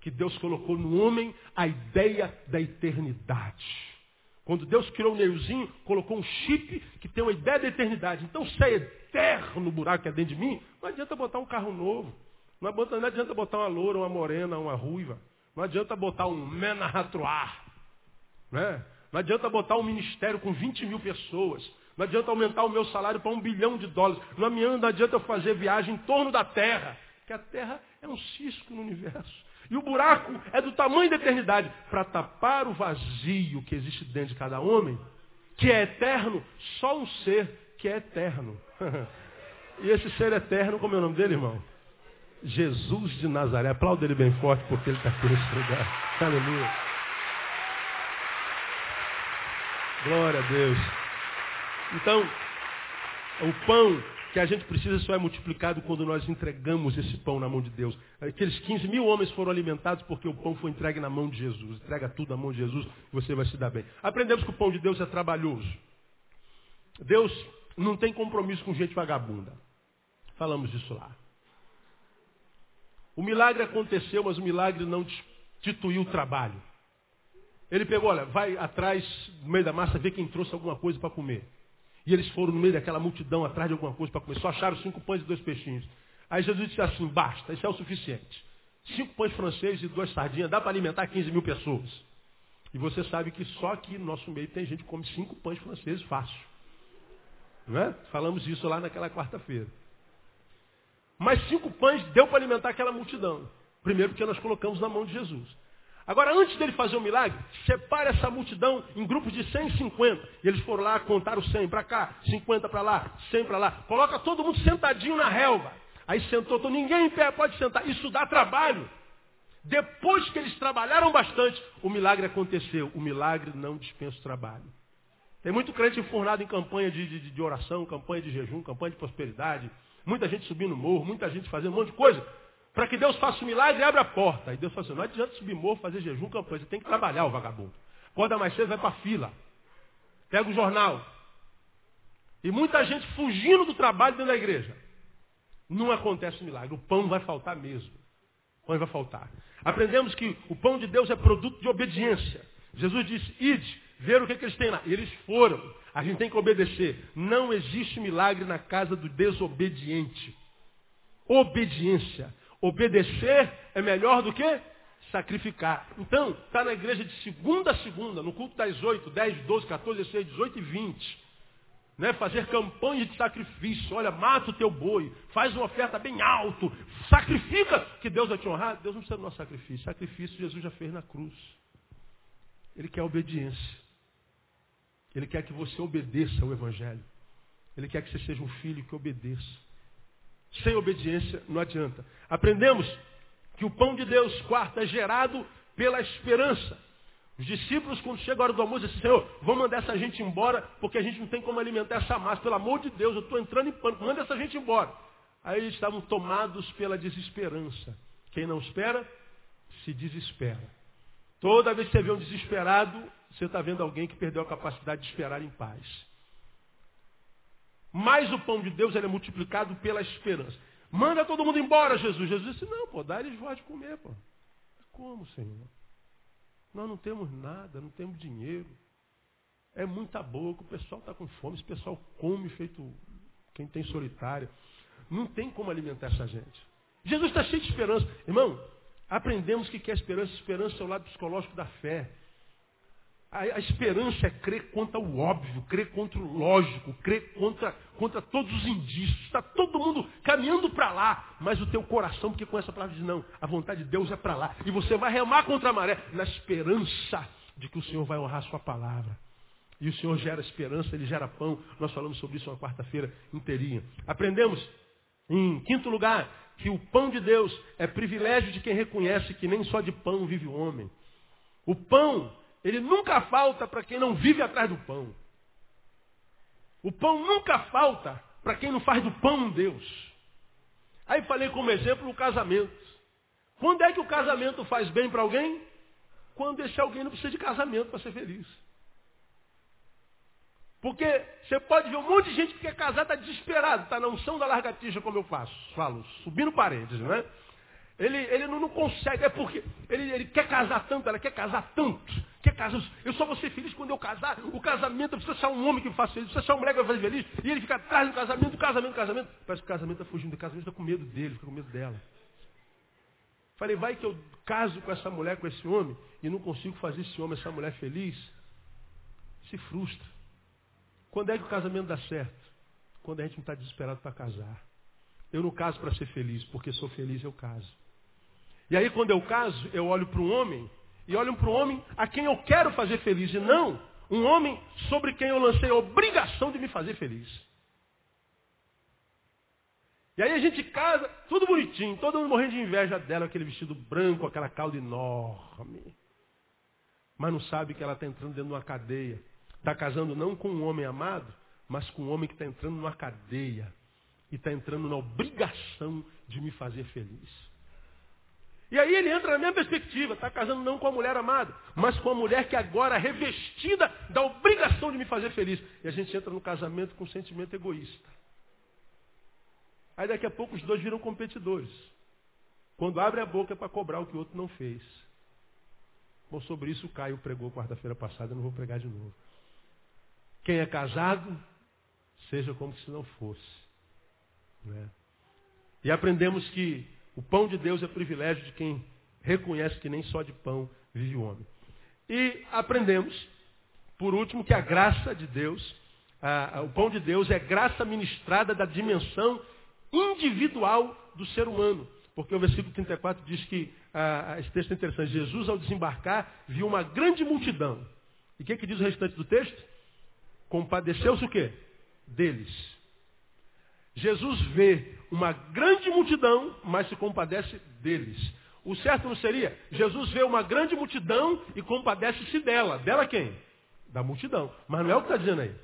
Que Deus colocou no homem a ideia da eternidade. Quando Deus criou o Neuzinho, colocou um chip que tem uma ideia da eternidade. Então, se é eterno o buraco que é dentro de mim, não adianta botar um carro novo. Não adianta, botar uma loura, uma morena, uma ruiva. Não adianta botar um menarratroar. Né? Não adianta botar um ministério com 20 mil pessoas. Não adianta aumentar o meu salário para um bilhão de dólares. Não adianta eu fazer viagem em torno da Terra. Porque a Terra é um cisco no universo. E o buraco é do tamanho da eternidade para tapar o vazio que existe dentro de cada homem, que é eterno, só um ser que é eterno. *laughs* e esse ser eterno, como é o nome dele, irmão? Jesus de Nazaré. Aplauda ele bem forte porque ele está aqui nesse lugar. *laughs* Aleluia. Glória a Deus. Então, o pão que a gente precisa só é multiplicado quando nós entregamos esse pão na mão de Deus. Aqueles 15 mil homens foram alimentados porque o pão foi entregue na mão de Jesus. Entrega tudo na mão de Jesus e você vai se dar bem. Aprendemos que o pão de Deus é trabalhoso. Deus não tem compromisso com gente vagabunda. Falamos disso lá. O milagre aconteceu, mas o milagre não destituiu o trabalho. Ele pegou, olha, vai atrás no meio da massa, ver quem trouxe alguma coisa para comer. E eles foram no meio daquela multidão atrás de alguma coisa para comer. Só acharam cinco pães e dois peixinhos. Aí Jesus disse assim, basta, isso é o suficiente. Cinco pães franceses e duas sardinhas, dá para alimentar 15 mil pessoas. E você sabe que só aqui no nosso meio tem gente que come cinco pães franceses fácil. Não é? Falamos isso lá naquela quarta-feira. Mas cinco pães deu para alimentar aquela multidão. Primeiro porque nós colocamos na mão de Jesus. Agora, antes dele fazer o milagre, separa essa multidão em grupos de 150. E eles foram lá, contaram 100 para cá, 50 para lá, 100 para lá. Coloca todo mundo sentadinho na relva. Aí sentou, então ninguém em pé pode sentar. Isso dá trabalho. Depois que eles trabalharam bastante, o milagre aconteceu. O milagre não dispensa o trabalho. Tem muito crente enfornado em campanha de, de, de oração, campanha de jejum, campanha de prosperidade. Muita gente subindo morro, muita gente fazendo um monte de coisa. Para que Deus faça o milagre, abre a porta. E Deus fala assim, não adianta subir morro, fazer jejum, campanha. Você tem que trabalhar, o vagabundo. Acorda mais cedo, vai para a fila. Pega o jornal. E muita gente fugindo do trabalho dentro da igreja. Não acontece o milagre. O pão vai faltar mesmo. O pão vai faltar. Aprendemos que o pão de Deus é produto de obediência. Jesus disse, ide, ver o que, que eles têm lá. E eles foram. A gente tem que obedecer. Não existe milagre na casa do desobediente. Obediência. Obedecer é melhor do que sacrificar. Então, está na igreja de segunda a segunda, no culto das 8, 10, 12, 14, 16, 18 e 20. Né? Fazer campanha de sacrifício. Olha, mata o teu boi, faz uma oferta bem alto, sacrifica, que Deus vai te honrar. Deus não precisa do nosso sacrifício. Sacrifício Jesus já fez na cruz. Ele quer obediência. Ele quer que você obedeça ao Evangelho. Ele quer que você seja um filho que obedeça. Sem obediência não adianta. Aprendemos que o pão de Deus, quarto, é gerado pela esperança. Os discípulos, quando chega a hora do almoço, dizem, Senhor, vamos mandar essa gente embora, porque a gente não tem como alimentar essa massa. Pelo amor de Deus, eu estou entrando em pânico, manda essa gente embora. Aí eles estavam tomados pela desesperança. Quem não espera, se desespera. Toda vez que você vê um desesperado, você está vendo alguém que perdeu a capacidade de esperar em paz. Mas o pão de Deus ele é multiplicado pela esperança. Manda todo mundo embora, Jesus. Jesus disse, não, pô, dá eles voz de comer, pô. Como, Senhor? Nós não temos nada, não temos dinheiro. É muita boca, o pessoal está com fome, esse pessoal come feito quem tem solitário. Não tem como alimentar essa gente. Jesus está cheio de esperança. Irmão, aprendemos que quer esperança. Esperança é o lado psicológico da fé. A, a, esperança é crer contra o óbvio, crer contra o lógico, crer contra, contra todos os indícios. Está todo mundo caminhando para lá, mas o teu coração, porque com essa palavra diz, não, a vontade de Deus é para lá. E você vai remar contra a maré, na esperança de que o Senhor vai honrar a sua palavra. E o Senhor gera esperança, Ele gera pão. Nós falamos sobre isso uma quarta-feira inteirinha. Aprendemos, em quinto lugar, que o pão de Deus é privilégio de quem reconhece que nem só de pão vive o homem. O pão ele nunca falta para quem não vive atrás do pão. O pão nunca falta para quem não faz do pão um Deus. Aí falei como exemplo o casamento. Quando é que o casamento faz bem para alguém? Quando esse alguém não precisa de casamento para ser feliz. Porque você pode ver um monte de gente que quer casar, está desesperado, está na unção da largatija, como eu faço, falo, subindo paredes, não é? Ele, ele não, não, consegue, é porque ele, ele, quer casar tanto, ela quer casar tanto. Quer casar, eu só vou ser feliz quando eu casar. O casamento precisa ser um homem que me faça feliz, precisa ser uma mulher que vai fazer feliz. E ele fica atrás do casamento, do casamento, do casamento. Parece que o casamento está fugindo do casamento, está com medo dele, fica com medo dela. Falei, vai que eu caso com essa mulher, com esse homem, e não consigo fazer esse homem, essa mulher feliz. Se frustra. Quando é que o casamento dá certo? Quando a gente não está desesperado para casar. Eu não caso para ser feliz, porque sou feliz eu caso. E aí quando eu caso, eu olho para um homem e olho para um homem a quem eu quero fazer feliz e não um homem sobre quem eu lancei a obrigação de me fazer feliz. E aí a gente casa, tudo bonitinho, todo mundo morrendo de inveja dela, aquele vestido branco, aquela cauda enorme. Mas não sabe que ela está entrando dentro de uma cadeia. Está casando não com um homem amado, mas com um homem que está entrando numa cadeia. E está entrando na obrigação de me fazer feliz. E aí ele entra na mesma perspectiva, está casando não com a mulher amada, mas com a mulher que agora é revestida da obrigação de me fazer feliz. E a gente entra no casamento com um sentimento egoísta. Aí daqui a pouco os dois viram competidores. Quando abre a boca é para cobrar o que o outro não fez. Bom, sobre isso o Caio pregou quarta-feira passada, eu não vou pregar de novo. Quem é casado, seja como se não fosse. Né? E aprendemos que o pão de Deus é privilégio de quem reconhece que nem só de pão vive o homem. E aprendemos, por último, que a graça de Deus, a, a, o pão de Deus é graça ministrada da dimensão individual do ser humano. Porque o versículo 34 diz que, a, esse texto é interessante, Jesus ao desembarcar viu uma grande multidão. E o que, que diz o restante do texto? Compadeceu-se o quê? Deles. Jesus vê uma grande multidão, mas se compadece deles. O certo não seria? Jesus vê uma grande multidão e compadece-se dela. Dela quem? Da multidão. Mas não é o que está dizendo aí.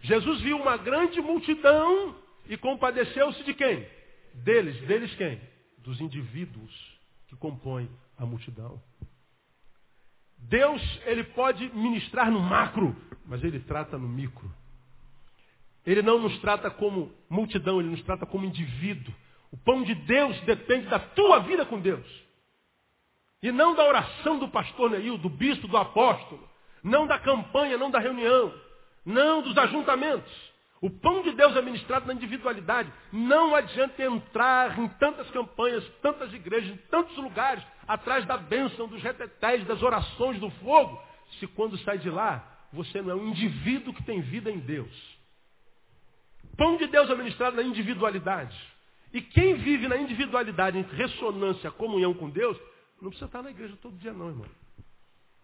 Jesus viu uma grande multidão e compadeceu-se de quem? Deles. Deles quem? Dos indivíduos que compõem a multidão. Deus, ele pode ministrar no macro, mas ele trata no micro. Ele não nos trata como multidão, ele nos trata como indivíduo. O pão de Deus depende da tua vida com Deus. E não da oração do pastor Neil, do bispo, do apóstolo. Não da campanha, não da reunião. Não dos ajuntamentos. O pão de Deus é ministrado na individualidade. Não adianta entrar em tantas campanhas, tantas igrejas, em tantos lugares, atrás da bênção, dos retetés, das orações, do fogo, se quando sai de lá, você não é um indivíduo que tem vida em Deus. Pão de Deus é ministrado na individualidade. E quem vive na individualidade, em ressonância, comunhão com Deus, não precisa estar na igreja todo dia não, irmão.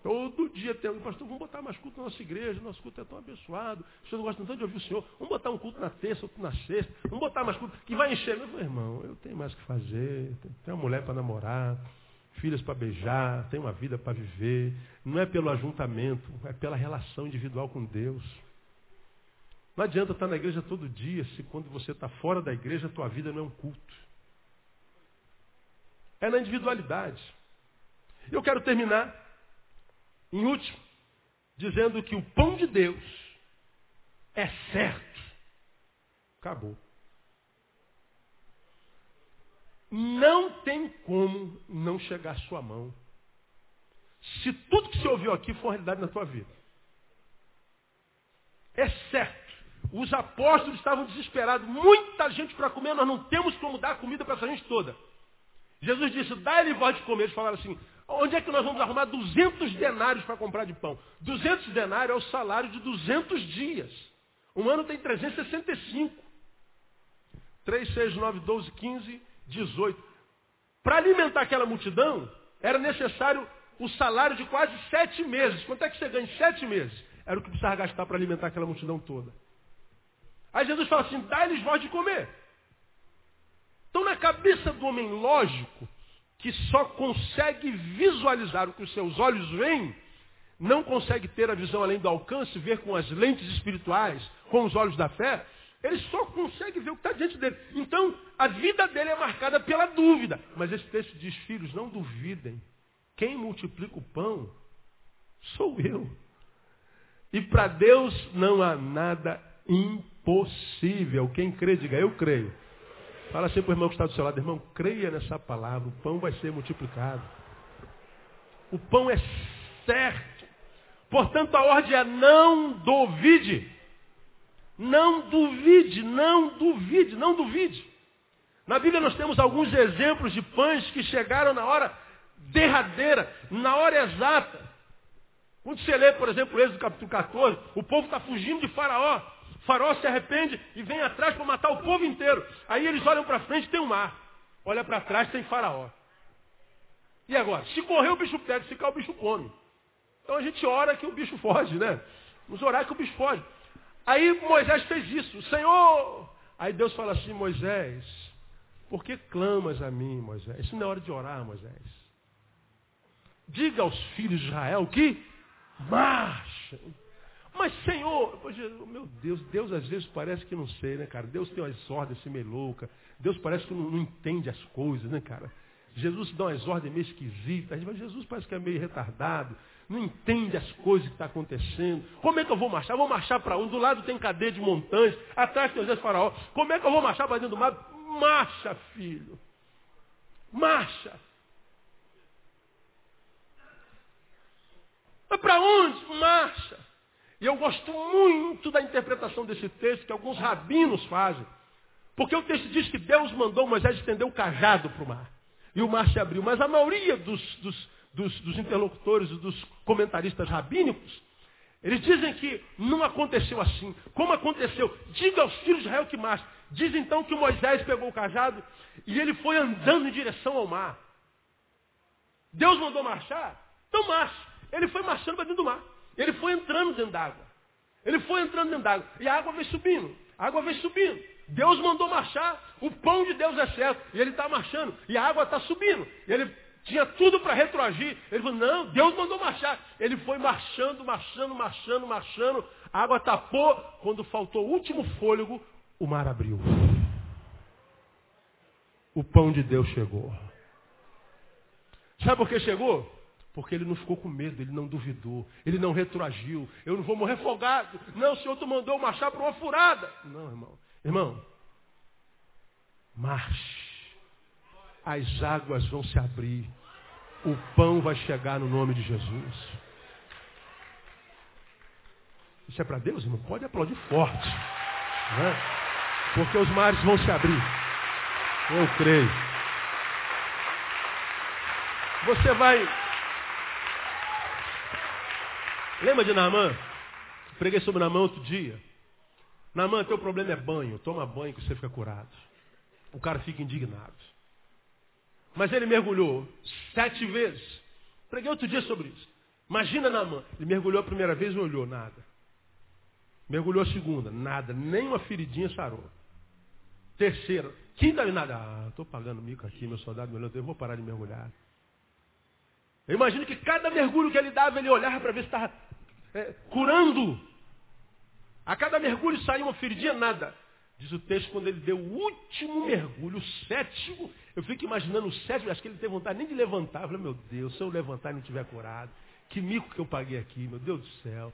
Todo dia tem alguém, pastor, vamos botar mais culto na nossa igreja, nosso culto é tão abençoado, as pessoas gostam tanto de ouvir o Senhor, vamos botar um culto na terça, outro na sexta, vamos botar mais culto, que vai encher. Meu irmão, eu tenho mais que fazer, tenho uma mulher para namorar, filhos para beijar, tenho uma vida para viver. Não é pelo ajuntamento, é pela relação individual com Deus. Não adianta estar na igreja todo dia se quando você está fora da igreja a tua vida não é um culto. É na individualidade. Eu quero terminar em último, dizendo que o pão de Deus é certo. Acabou. Não tem como não chegar à sua mão. Se tudo que você ouviu aqui for realidade na tua vida. É certo. Os apóstolos estavam desesperados. Muita gente para comer, nós não temos como dar comida para essa gente toda. Jesus disse, dá-lhe voz de comer. Eles falaram assim, Onde é que nós vamos arrumar 200 denários para comprar de pão? 200 denários é o salário de 200 dias. Um ano tem 365. 3, 6, 9, 12, 15, 18. Para alimentar aquela multidão, era necessário o salário de quase sete meses. Quanto é que você ganha em sete meses? Era o que precisava gastar para alimentar aquela multidão toda. Aí Jesus fala assim, dá-lhes voz de comer. Então na cabeça do homem lógico, que só consegue visualizar o que os seus olhos veem, não consegue ter a visão além do alcance, ver com as lentes espirituais, com os olhos da fé, ele só consegue ver o que está diante dele. Então, a vida dele é marcada pela dúvida. Mas esse texto diz, filhos, não duvidem. Quem multiplica o pão sou eu. E para Deus não há nada impossível. Quem crê, diga, eu creio. Fala assim para o irmão que está do seu lado, irmão, creia nessa palavra, o pão vai ser multiplicado. O pão é certo. Portanto, a ordem é não duvide. Não duvide, não duvide, não duvide. Na Bíblia nós temos alguns exemplos de pães que chegaram na hora derradeira, na hora exata. Quando você lê, por exemplo, Êxodo capítulo 14, o povo está fugindo de Faraó. Faraó se arrepende e vem atrás para matar o povo inteiro. Aí eles olham para frente tem um mar. Olha para trás tem faraó. E agora? Se correr o bicho pega, se ficar o bicho come. Então a gente ora que o bicho foge, né? Vamos orar que o bicho foge. Aí Moisés fez isso. Senhor! Aí Deus fala assim, Moisés, por que clamas a mim, Moisés? Isso não é hora de orar, Moisés. Diga aos filhos de Israel que marchem. Mas, Senhor, meu Deus, Deus às vezes parece que não sei, né, cara? Deus tem umas ordens assim meio louca. Deus parece que não, não entende as coisas, né, cara? Jesus dá umas ordens meio esquisitas. Mas Jesus parece que é meio retardado. Não entende as coisas que estão tá acontecendo. Como é que eu vou marchar? Eu vou marchar para onde? Do lado tem cadeia de montanhas. Atrás tem os faraó. Como é que eu vou marchar para dentro do mar? Marcha, filho. Marcha. Mas para onde? Marcha. E eu gosto muito da interpretação desse texto que alguns rabinos fazem. Porque o texto diz que Deus mandou Moisés estender o cajado para o mar. E o mar se abriu. Mas a maioria dos, dos, dos, dos interlocutores dos comentaristas rabínicos, eles dizem que não aconteceu assim. Como aconteceu? Diga aos filhos de Israel que marcha. Diz então que Moisés pegou o cajado e ele foi andando em direção ao mar. Deus mandou marchar? Então marche. Ele foi marchando para dentro do mar. Ele foi entrando dentro d'água. Ele foi entrando dentro d'água. E a água veio subindo. A água veio subindo. Deus mandou marchar. O pão de Deus é certo. E ele está marchando. E a água está subindo. E ele tinha tudo para retroagir. Ele falou, não, Deus mandou marchar. Ele foi marchando, marchando, marchando, marchando. A água tapou. Quando faltou o último fôlego, o mar abriu. O pão de Deus chegou. Sabe por que chegou? Porque ele não ficou com medo, ele não duvidou, ele não retroagiu. Eu não vou morrer folgado. Não, o Senhor tu mandou marchar para uma furada. Não, irmão. Irmão, marche. As águas vão se abrir. O pão vai chegar no nome de Jesus. Isso é para Deus, irmão? Pode aplaudir forte. Né? Porque os mares vão se abrir. Eu creio. Você vai. Lembra de Naamã? Preguei sobre Naamã outro dia. Naamã, teu problema é banho. Toma banho que você fica curado. O cara fica indignado. Mas ele mergulhou sete vezes. Preguei outro dia sobre isso. Imagina Naamã. Ele mergulhou a primeira vez e olhou, nada. Mergulhou a segunda, nada. Nem uma feridinha sarou. Terceira, quinta, nada. Ah, estou pagando mico aqui, meu soldado, meu eu vou parar de mergulhar. Eu imagino que cada mergulho que ele dava, ele olhava para ver se estava é, curando. A cada mergulho saía uma feridinha, nada. Diz o texto, quando ele deu o último mergulho, o sétimo, eu fico imaginando o sétimo, acho que ele teve vontade nem de levantar. Eu falei, meu Deus, se eu levantar e não tiver curado, que mico que eu paguei aqui, meu Deus do céu.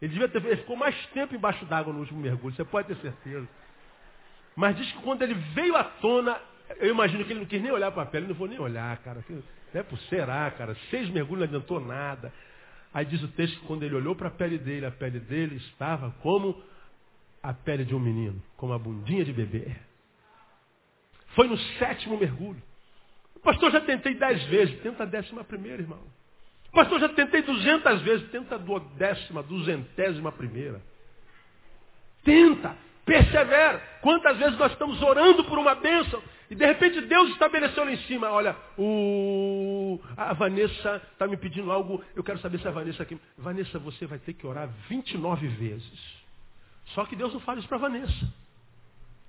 Ele devia ter, ele ficou mais tempo embaixo d'água no último mergulho, você pode ter certeza. Mas diz que quando ele veio à tona, eu imagino que ele não quis nem olhar para a pele, não vou nem olhar, cara. É por será, cara. Seis mergulhos não adiantou nada. Aí diz o texto que quando ele olhou para a pele dele, a pele dele estava como a pele de um menino, como a bundinha de bebê. Foi no sétimo mergulho. Pastor, já tentei dez vezes. Tenta a décima primeira, irmão. Pastor, já tentei duzentas vezes. Tenta a décima, duzentésima primeira. Tenta. Persevera. Quantas vezes nós estamos orando por uma bênção e de repente Deus estabeleceu lá em cima, olha, o... a Vanessa está me pedindo algo, eu quero saber se a Vanessa aqui. Vanessa, você vai ter que orar 29 vezes. Só que Deus não faz isso para Vanessa.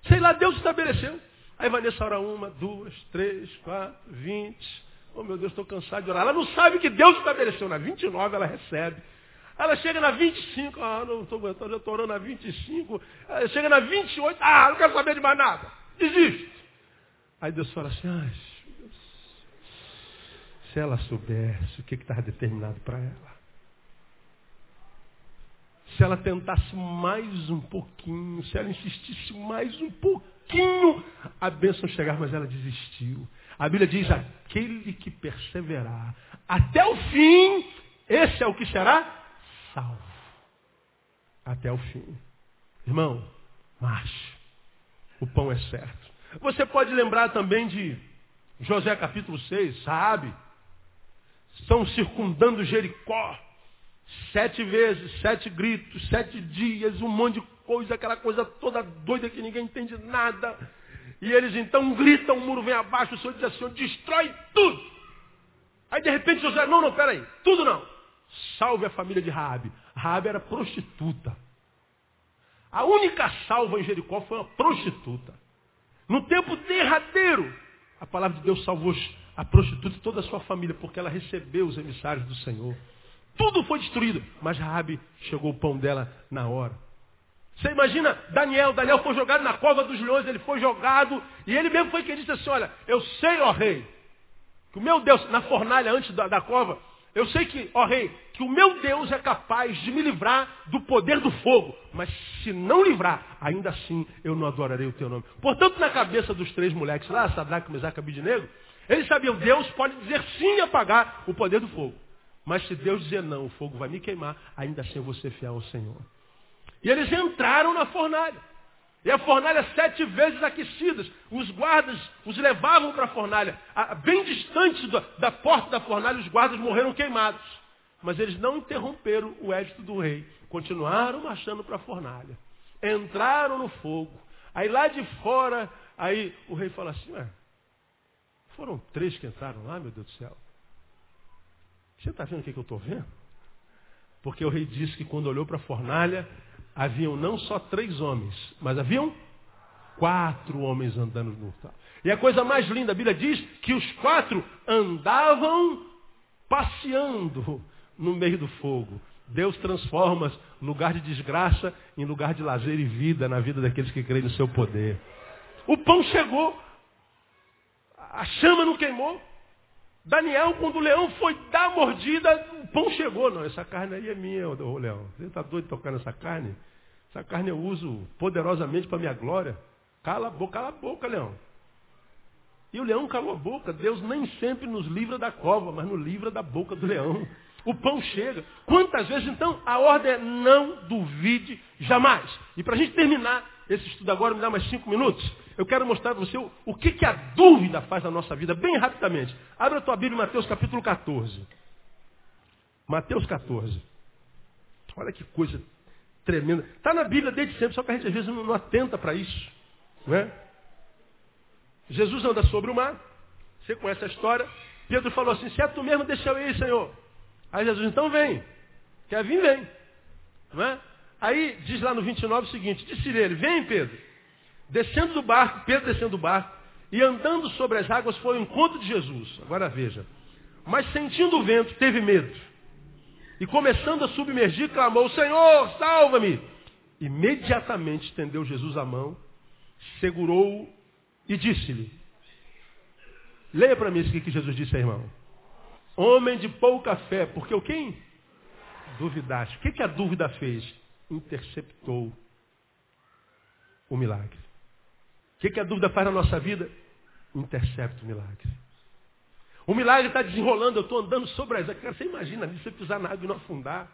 Sei lá, Deus estabeleceu. Aí Vanessa ora uma, duas, três, quatro, vinte. Oh meu Deus, estou cansado de orar. Ela não sabe que Deus estabeleceu. Na 29 ela recebe. Ela chega na 25, ah, não estou aguentando, já estou orando na 25. Ela chega na 28, ah, não quero saber de mais nada. Desiste. Aí Deus fala assim, ah, se ela soubesse o que estava determinado para ela se ela tentasse mais um pouquinho, se ela insistisse mais um pouquinho, a bênção chegar, mas ela desistiu. A Bíblia diz, aquele que perseverar até o fim, esse é o que será salvo. Até o fim. Irmão, marche. O pão é certo. Você pode lembrar também de José capítulo 6, sabe? Estão circundando Jericó. Sete vezes, sete gritos, sete dias, um monte de coisa, aquela coisa toda doida que ninguém entende nada. E eles então gritam, o muro vem abaixo, o Senhor diz assim, destrói tudo. Aí de repente José, não, não, peraí, tudo não. Salve a família de Raabe. Raabe era prostituta. A única salva em Jericó foi uma prostituta. No tempo derradeiro, a palavra de Deus salvou a prostituta e toda a sua família, porque ela recebeu os emissários do Senhor. Tudo foi destruído. Mas Rabi chegou o pão dela na hora. Você imagina Daniel, Daniel foi jogado na cova dos leões, ele foi jogado, e ele mesmo foi quem disse assim, olha, eu sei, ó rei, que o meu Deus, na fornalha antes da, da cova, eu sei que, ó rei, que o meu Deus é capaz de me livrar do poder do fogo. Mas se não livrar, ainda assim eu não adorarei o teu nome. Portanto, na cabeça dos três moleques lá, Sadraque, Mesaque e Abidnego, eles sabiam, Deus pode dizer sim e apagar o poder do fogo. Mas se Deus dizer não, o fogo vai me queimar, ainda assim eu vou ser fiel ao Senhor. E eles entraram na fornalha. E a fornalha sete vezes aquecidas. Os guardas os levavam para a fornalha. Bem distante da porta da fornalha, os guardas morreram queimados. Mas eles não interromperam o édito do rei. Continuaram marchando para a fornalha. Entraram no fogo. Aí lá de fora, aí o rei fala assim, Ué, foram três que entraram lá, meu Deus do céu. Você está vendo o que, que eu estou vendo? Porque o rei disse que quando olhou para a fornalha, haviam não só três homens, mas haviam quatro homens andando no tal. E a coisa mais linda, a Bíblia diz que os quatro andavam passeando no meio do fogo. Deus transforma lugar de desgraça em lugar de lazer e vida na vida daqueles que creem no seu poder. O pão chegou, a chama não queimou, Daniel, quando o leão foi dar a mordida, pão chegou. Não, essa carne aí é minha, ô leão. Você está doido de tocar nessa carne? Essa carne eu uso poderosamente para minha glória. Cala a boca, cala a boca, leão. E o leão calou a boca. Deus nem sempre nos livra da cova, mas nos livra da boca do leão. O pão chega. Quantas vezes então a ordem é não duvide jamais. E para a gente terminar, esse estudo agora, me dá mais cinco minutos. Eu quero mostrar para você o, o que, que a dúvida faz na nossa vida, bem rapidamente. Abra a tua Bíblia em Mateus capítulo 14. Mateus 14. Olha que coisa tremenda. Está na Bíblia desde sempre, só que a gente às vezes não, atenta para isso. Não é? Jesus anda sobre o mar. Você conhece a história. Pedro falou assim, se é tu mesmo, deixa eu ir, Senhor. Aí Jesus, então vem. Quer vir, vem. É? Aí diz lá no 29 o seguinte, disse ele, vem Pedro. Descendo do barco, Pedro descendo do barco, e andando sobre as águas foi ao encontro de Jesus. Agora veja. Mas sentindo o vento, teve medo. E começando a submergir, clamou, Senhor, salva-me! Imediatamente estendeu Jesus a mão, segurou-o e disse-lhe, leia para mim isso que Jesus disse, irmão. Homem de pouca fé, porque o quem? Duvidaste. O que, que a dúvida fez? Interceptou o milagre. O que, que a dúvida faz na nossa vida? Intercepta o milagre. O milagre está desenrolando, eu estou andando sobre as águas. Você imagina ali, você pisar na água e não afundar.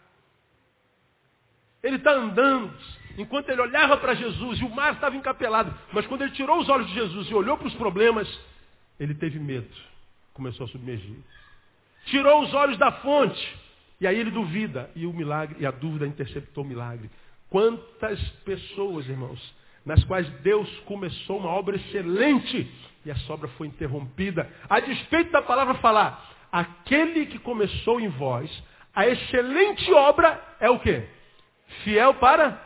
Ele está andando, enquanto ele olhava para Jesus e o mar estava encapelado. Mas quando ele tirou os olhos de Jesus e olhou para os problemas, ele teve medo. Começou a submergir. Tirou os olhos da fonte. E aí ele duvida. E o milagre, e a dúvida interceptou o milagre. Quantas pessoas, irmãos, nas quais Deus começou uma obra excelente e a sobra foi interrompida. A despeito da palavra falar, aquele que começou em vós, a excelente obra é o quê? Fiel para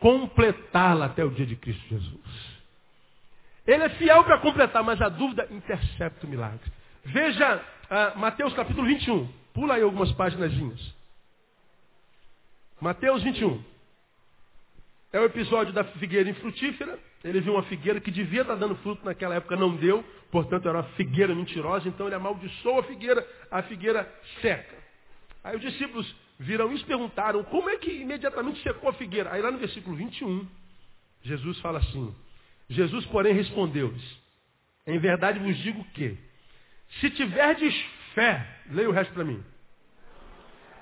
completá-la até o dia de Cristo Jesus. Ele é fiel para completar, mas a dúvida intercepta o milagre. Veja uh, Mateus capítulo 21. Pula aí algumas páginas. Mateus 21. É o episódio da figueira infrutífera. Ele viu uma figueira que devia estar dando fruto naquela época, não deu. Portanto, era uma figueira mentirosa. Então ele amaldiçoou a figueira, a figueira seca. Aí os discípulos viram isso e perguntaram, como é que imediatamente secou a figueira? Aí lá no versículo 21, Jesus fala assim, Jesus, porém, respondeu-lhes, em verdade vos digo que, se tiverdes fé, leia o resto para mim,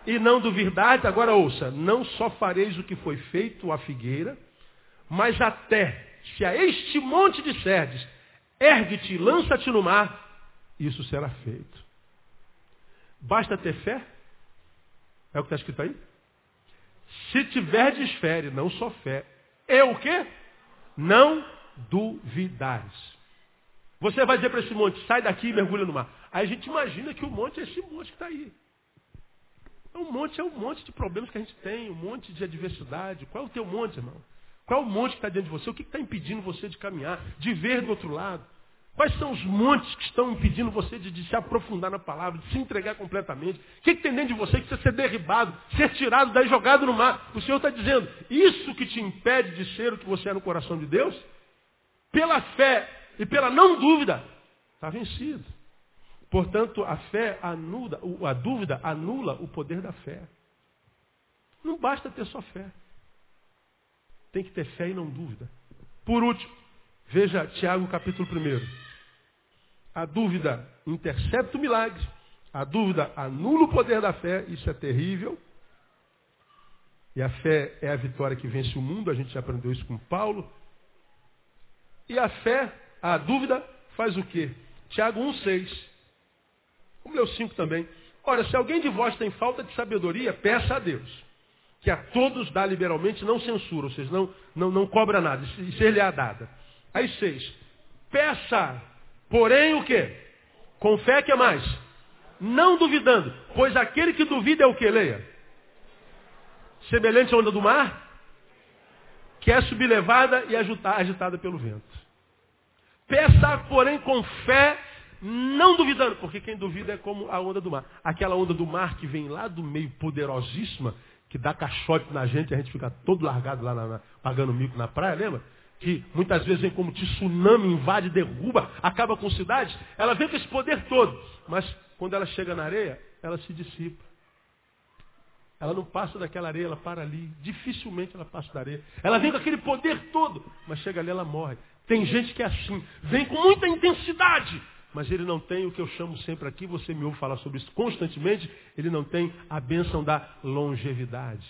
e não duvidades, agora ouça, não só fareis o que foi feito à figueira, mas até, se a este monte disserdes, ergue-te, lança-te no mar, isso será feito. Basta ter fé? É o que está escrito aí? Se tiverdes fé, não só fé, é o quê? Não duvidares. Você vai dizer para esse monte, sai daqui e mergulha no mar. Aí a gente imagina que o monte é esse monte que está aí. É monte é um monte de problemas que a gente tem, um monte de adversidade. Qual é o teu monte, irmão? Qual é o monte que está diante de você? O que está impedindo você de caminhar, de ver do outro lado? Quais são os montes que estão impedindo você de, de se aprofundar na palavra, de se entregar completamente? O que, que tem dentro de você que precisa ser derribado, ser tirado daí, jogado no mar? O Senhor está dizendo, isso que te impede de ser o que você é no coração de Deus, pela fé e pela não dúvida, está vencido. Portanto, a fé anula, a dúvida anula o poder da fé. Não basta ter só fé. Tem que ter fé e não dúvida. Por último, veja Tiago capítulo 1. A dúvida intercepta o milagre. A dúvida anula o poder da fé. Isso é terrível. E a fé é a vitória que vence o mundo. A gente já aprendeu isso com Paulo. E a fé, a dúvida, faz o quê? Tiago 1,6. Vamos ler o 5 também. Ora, se alguém de vós tem falta de sabedoria, peça a Deus. Que a todos dá liberalmente, não censura, ou seja, não, não, não cobra nada, e ser-lhe-á dada. Aí seis. Peça, porém o quê? Com fé que é mais? Não duvidando, pois aquele que duvida é o que, leia? Semelhante à onda do mar, que é sublevada e agitada pelo vento. Peça, porém, com fé, não duvidando, porque quem duvida é como a onda do mar. Aquela onda do mar que vem lá do meio poderosíssima, que dá caixote na gente a gente fica todo largado lá na, na, pagando mico na praia, lembra? Que muitas vezes vem como tsunami, invade, derruba, acaba com cidades. Ela vem com esse poder todo. Mas quando ela chega na areia, ela se dissipa. Ela não passa daquela areia, ela para ali. Dificilmente ela passa da areia. Ela vem com aquele poder todo, mas chega ali, ela morre. Tem gente que é assim, vem com muita intensidade, mas ele não tem o que eu chamo sempre aqui, você me ouve falar sobre isso constantemente, ele não tem a bênção da longevidade.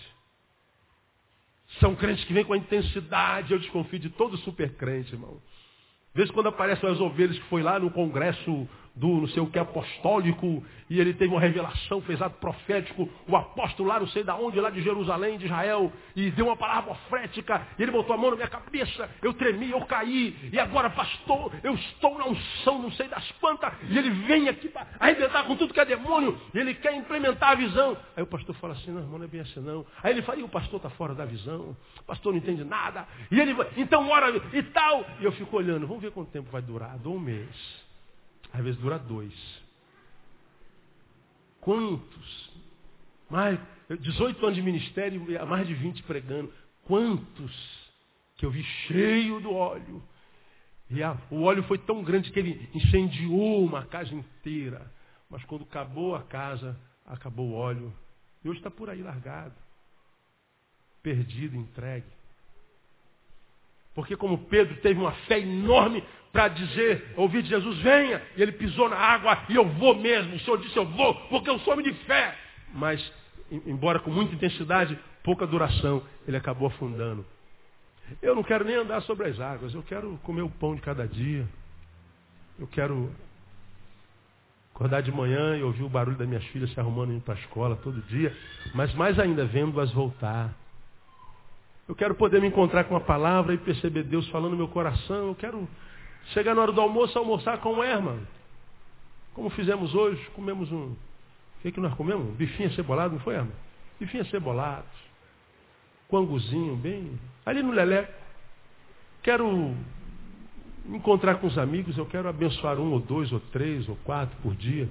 São crentes que vêm com a intensidade. Eu desconfio de todo super crente, irmão. De vez quando aparecem as ovelhas que foi lá no congresso do não sei o que apostólico, e ele teve uma revelação, fez ato profético, o apóstolo lá não sei da onde, lá de Jerusalém, de Israel, e deu uma palavra profética, e ele botou a mão na minha cabeça, eu tremi, eu caí, e agora pastor, eu estou na unção, não sei das quantas, e ele vem aqui para arrebentar com tudo que é demônio, e ele quer implementar a visão. Aí o pastor fala assim, não, irmão, não é bem assim não. Aí ele fala, e o pastor está fora da visão, o pastor não entende nada, e ele então ora e tal, e eu fico olhando, vamos ver quanto tempo vai durar, dou um mês. Às vezes dura dois. Quantos? Mais, 18 anos de ministério, mais de 20 pregando. Quantos que eu vi cheio do óleo? E a, o óleo foi tão grande que ele incendiou uma casa inteira. Mas quando acabou a casa, acabou o óleo. E hoje está por aí largado. Perdido, entregue. Porque como Pedro teve uma fé enorme para dizer, ouvir de Jesus, venha, e ele pisou na água, e eu vou mesmo. O Senhor disse, eu vou, porque eu sou homem de fé. Mas, embora com muita intensidade, pouca duração, ele acabou afundando. Eu não quero nem andar sobre as águas, eu quero comer o pão de cada dia. Eu quero acordar de manhã e ouvir o barulho das minhas filhas se arrumando indo para a escola todo dia, mas mais ainda vendo-as voltar. Eu quero poder me encontrar com a palavra e perceber Deus falando no meu coração. Eu quero chegar na hora do almoço, almoçar com o Herman. Como fizemos hoje, comemos um. O que, que nós comemos? Bifinha cebolado, não foi, Herman? Bifinha cebolado. Com anguzinho, bem. Ali no Lelé. Quero me encontrar com os amigos, eu quero abençoar um ou dois ou três ou quatro por dia.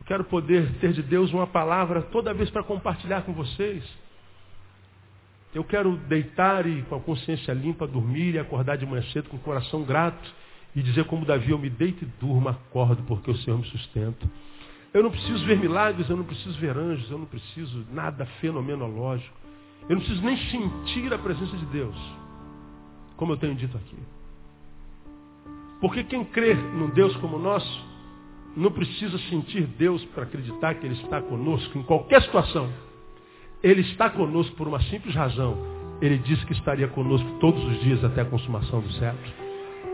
Eu quero poder ter de Deus uma palavra toda vez para compartilhar com vocês. Eu quero deitar e com a consciência limpa dormir e acordar de manhã cedo com o coração grato e dizer como Davi, eu me deito e durmo, acordo porque o Senhor me sustenta. Eu não preciso ver milagres, eu não preciso ver anjos, eu não preciso nada fenomenológico. Eu não preciso nem sentir a presença de Deus, como eu tenho dito aqui. Porque quem crê num Deus como o nosso, não precisa sentir Deus para acreditar que Ele está conosco em qualquer situação. Ele está conosco por uma simples razão. Ele disse que estaria conosco todos os dias até a consumação dos séculos.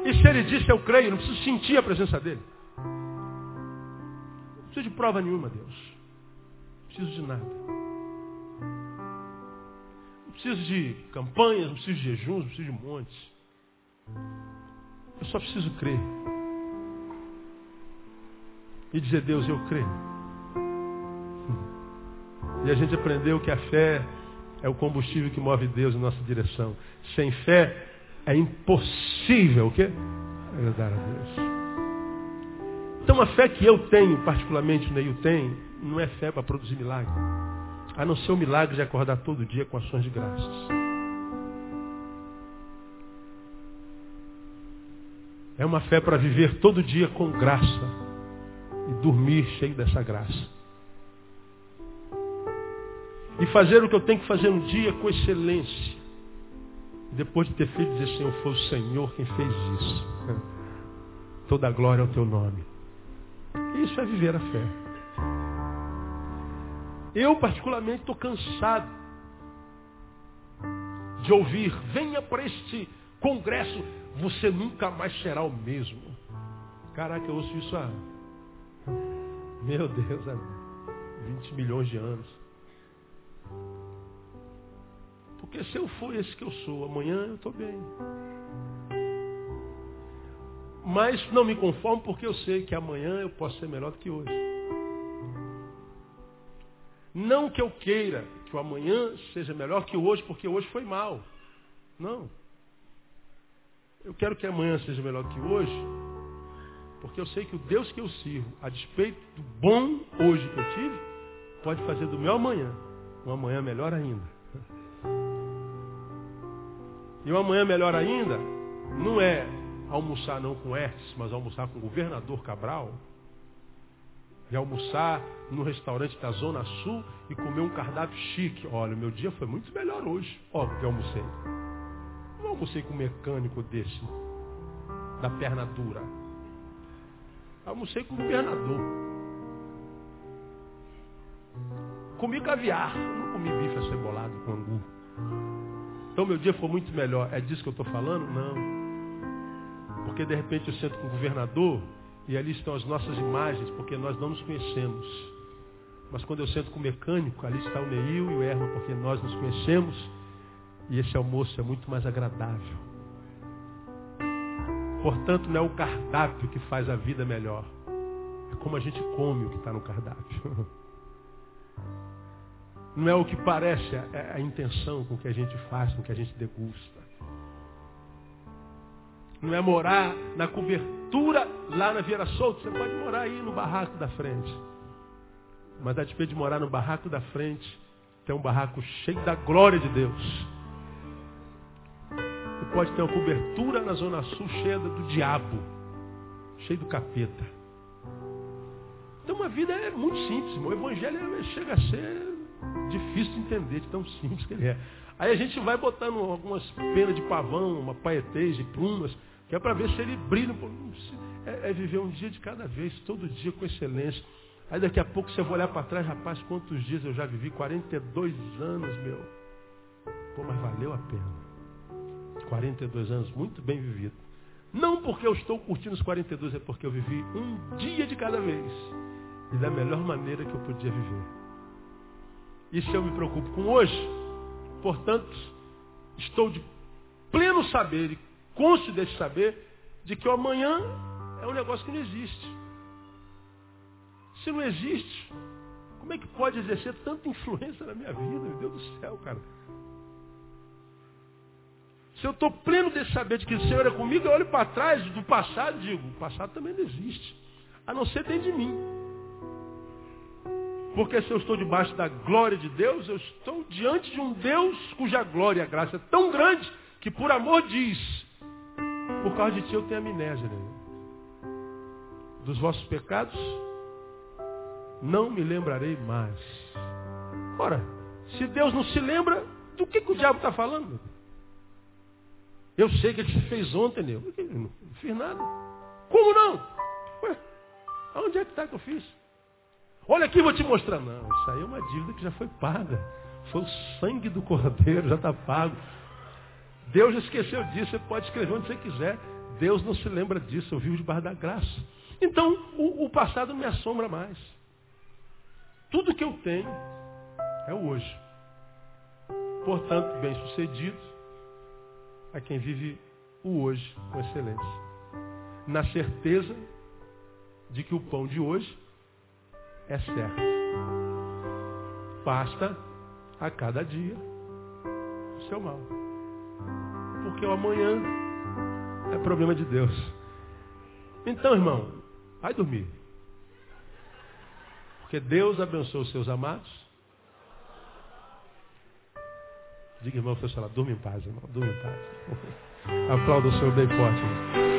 E se ele disse, eu creio, não preciso sentir a presença dele. Não preciso de prova nenhuma, Deus. Não preciso de nada. Não preciso de campanhas, não preciso de jejuns, não preciso de montes. Eu só preciso crer. E dizer, Deus, eu creio. E a gente aprendeu que a fé é o combustível que move Deus em nossa direção. Sem fé é impossível o quê? Agradar a Deus. Então a fé que eu tenho, particularmente o Neil tem, não é fé para produzir milagre. A não ser o milagre de acordar todo dia com ações de graças. É uma fé para viver todo dia com graça e dormir cheio dessa graça e fazer o que eu tenho que fazer no dia com excelência. Depois de ter feito, dizer, Senhor, foi o Senhor quem fez isso. *laughs* Toda a glória ao teu nome. Isso é viver a fé. Eu, particularmente, estou cansado de ouvir, venha para este congresso, você nunca mais será o mesmo. Caraca, eu ouço isso há, meu Deus, há 20 milhões de anos. Porque se eu for esse que eu sou, amanhã eu estou bem. Mas não me conformo porque eu sei que amanhã eu posso ser melhor do que hoje. Não que eu queira que o amanhã seja melhor que hoje, porque hoje foi mal. Não. Eu quero que amanhã seja melhor que hoje, porque eu sei que o Deus que eu sirvo, a despeito do bom hoje que eu tive, pode fazer do meu amanhã um amanhã melhor ainda. E um amanhã melhor ainda, não é almoçar não com Hertz, mas almoçar com o governador Cabral. E almoçar no restaurante da Zona Sul e comer um cardápio chique. Olha, meu dia foi muito melhor hoje. Ó, porque eu almocei. Não almocei com um mecânico desse, da perna dura. Almocei com o governador. Comi caviar, não comi bife acebolado com angu. Então meu dia foi muito melhor. É disso que eu estou falando? Não. Porque de repente eu sento com o governador e ali estão as nossas imagens, porque nós não nos conhecemos. Mas quando eu sento com o mecânico, ali está o Neil e o Erma, porque nós nos conhecemos. E esse almoço é muito mais agradável. Portanto, não é o cardápio que faz a vida melhor. É como a gente come o que está no cardápio. *laughs* Não é o que parece, é a intenção com que a gente faz, com que a gente degusta. Não é morar na cobertura lá na Vieira Solto. Você pode morar aí no barraco da frente. Mas a despeito de morar no barraco da frente, tem um barraco cheio da glória de Deus. Você pode ter uma cobertura na Zona Sul cheia do diabo, cheio do capeta. Então uma vida é muito simples. O evangelho chega a ser difícil de entender, de tão simples que ele é. *laughs* Aí a gente vai botando algumas penas de pavão, uma paetês de plumas, que é para ver se ele brilha. É, é, viver um dia de cada vez, todo dia com excelência. Aí daqui a pouco você vai olhar para trás, rapaz, quantos dias eu já vivi? 42 anos, meu. Pô, mas valeu a pena. 42 anos, muito bem vivido. Não porque eu estou curtindo os 42, é porque eu vivi um dia de cada vez. E da melhor maneira que eu podia viver. E se eu me preocupo com hoje, portanto, estou de pleno saber e cônscio desse saber de que o amanhã é um negócio que não existe. Se não existe, como é que pode exercer tanta influência na minha vida? Meu Deus do céu, cara. Se eu estou pleno desse saber de que o Senhor é comigo, eu olho para trás do passado e digo, o passado também não existe. A não ser dentro de mim. Porque se eu estou debaixo da glória de Deus, eu estou diante de um Deus cuja glória e a graça é tão grande que por amor diz, por causa de ti eu tenho amnésia. Né? Dos vossos pecados não me lembrarei mais. Ora, se Deus não se lembra, do que, que o diabo está falando? Eu sei que ele fez ontem, né? eu não fiz nada. Como não? Ué, aonde é que está que eu fiz? Olha aqui, vou te mostrar. Não, isso aí é uma dívida que já foi paga. Foi o sangue do cordeiro, já está pago. Deus esqueceu disso, você pode escrever onde você quiser. Deus não se lembra disso, eu vivo debaixo da graça. Então, o, o passado não me assombra mais. Tudo que eu tenho é o hoje. Portanto, bem sucedido a quem vive o hoje com excelência. Na certeza de que o pão de hoje é certo. Basta a cada dia o seu mal. Porque o amanhã é problema de Deus. Então, irmão, vai dormir. Porque Deus abençoa os seus amados. Diga, irmão, falar, durma em paz, irmão, durma em paz. *laughs* Aplauda o Senhor bem forte. Irmão.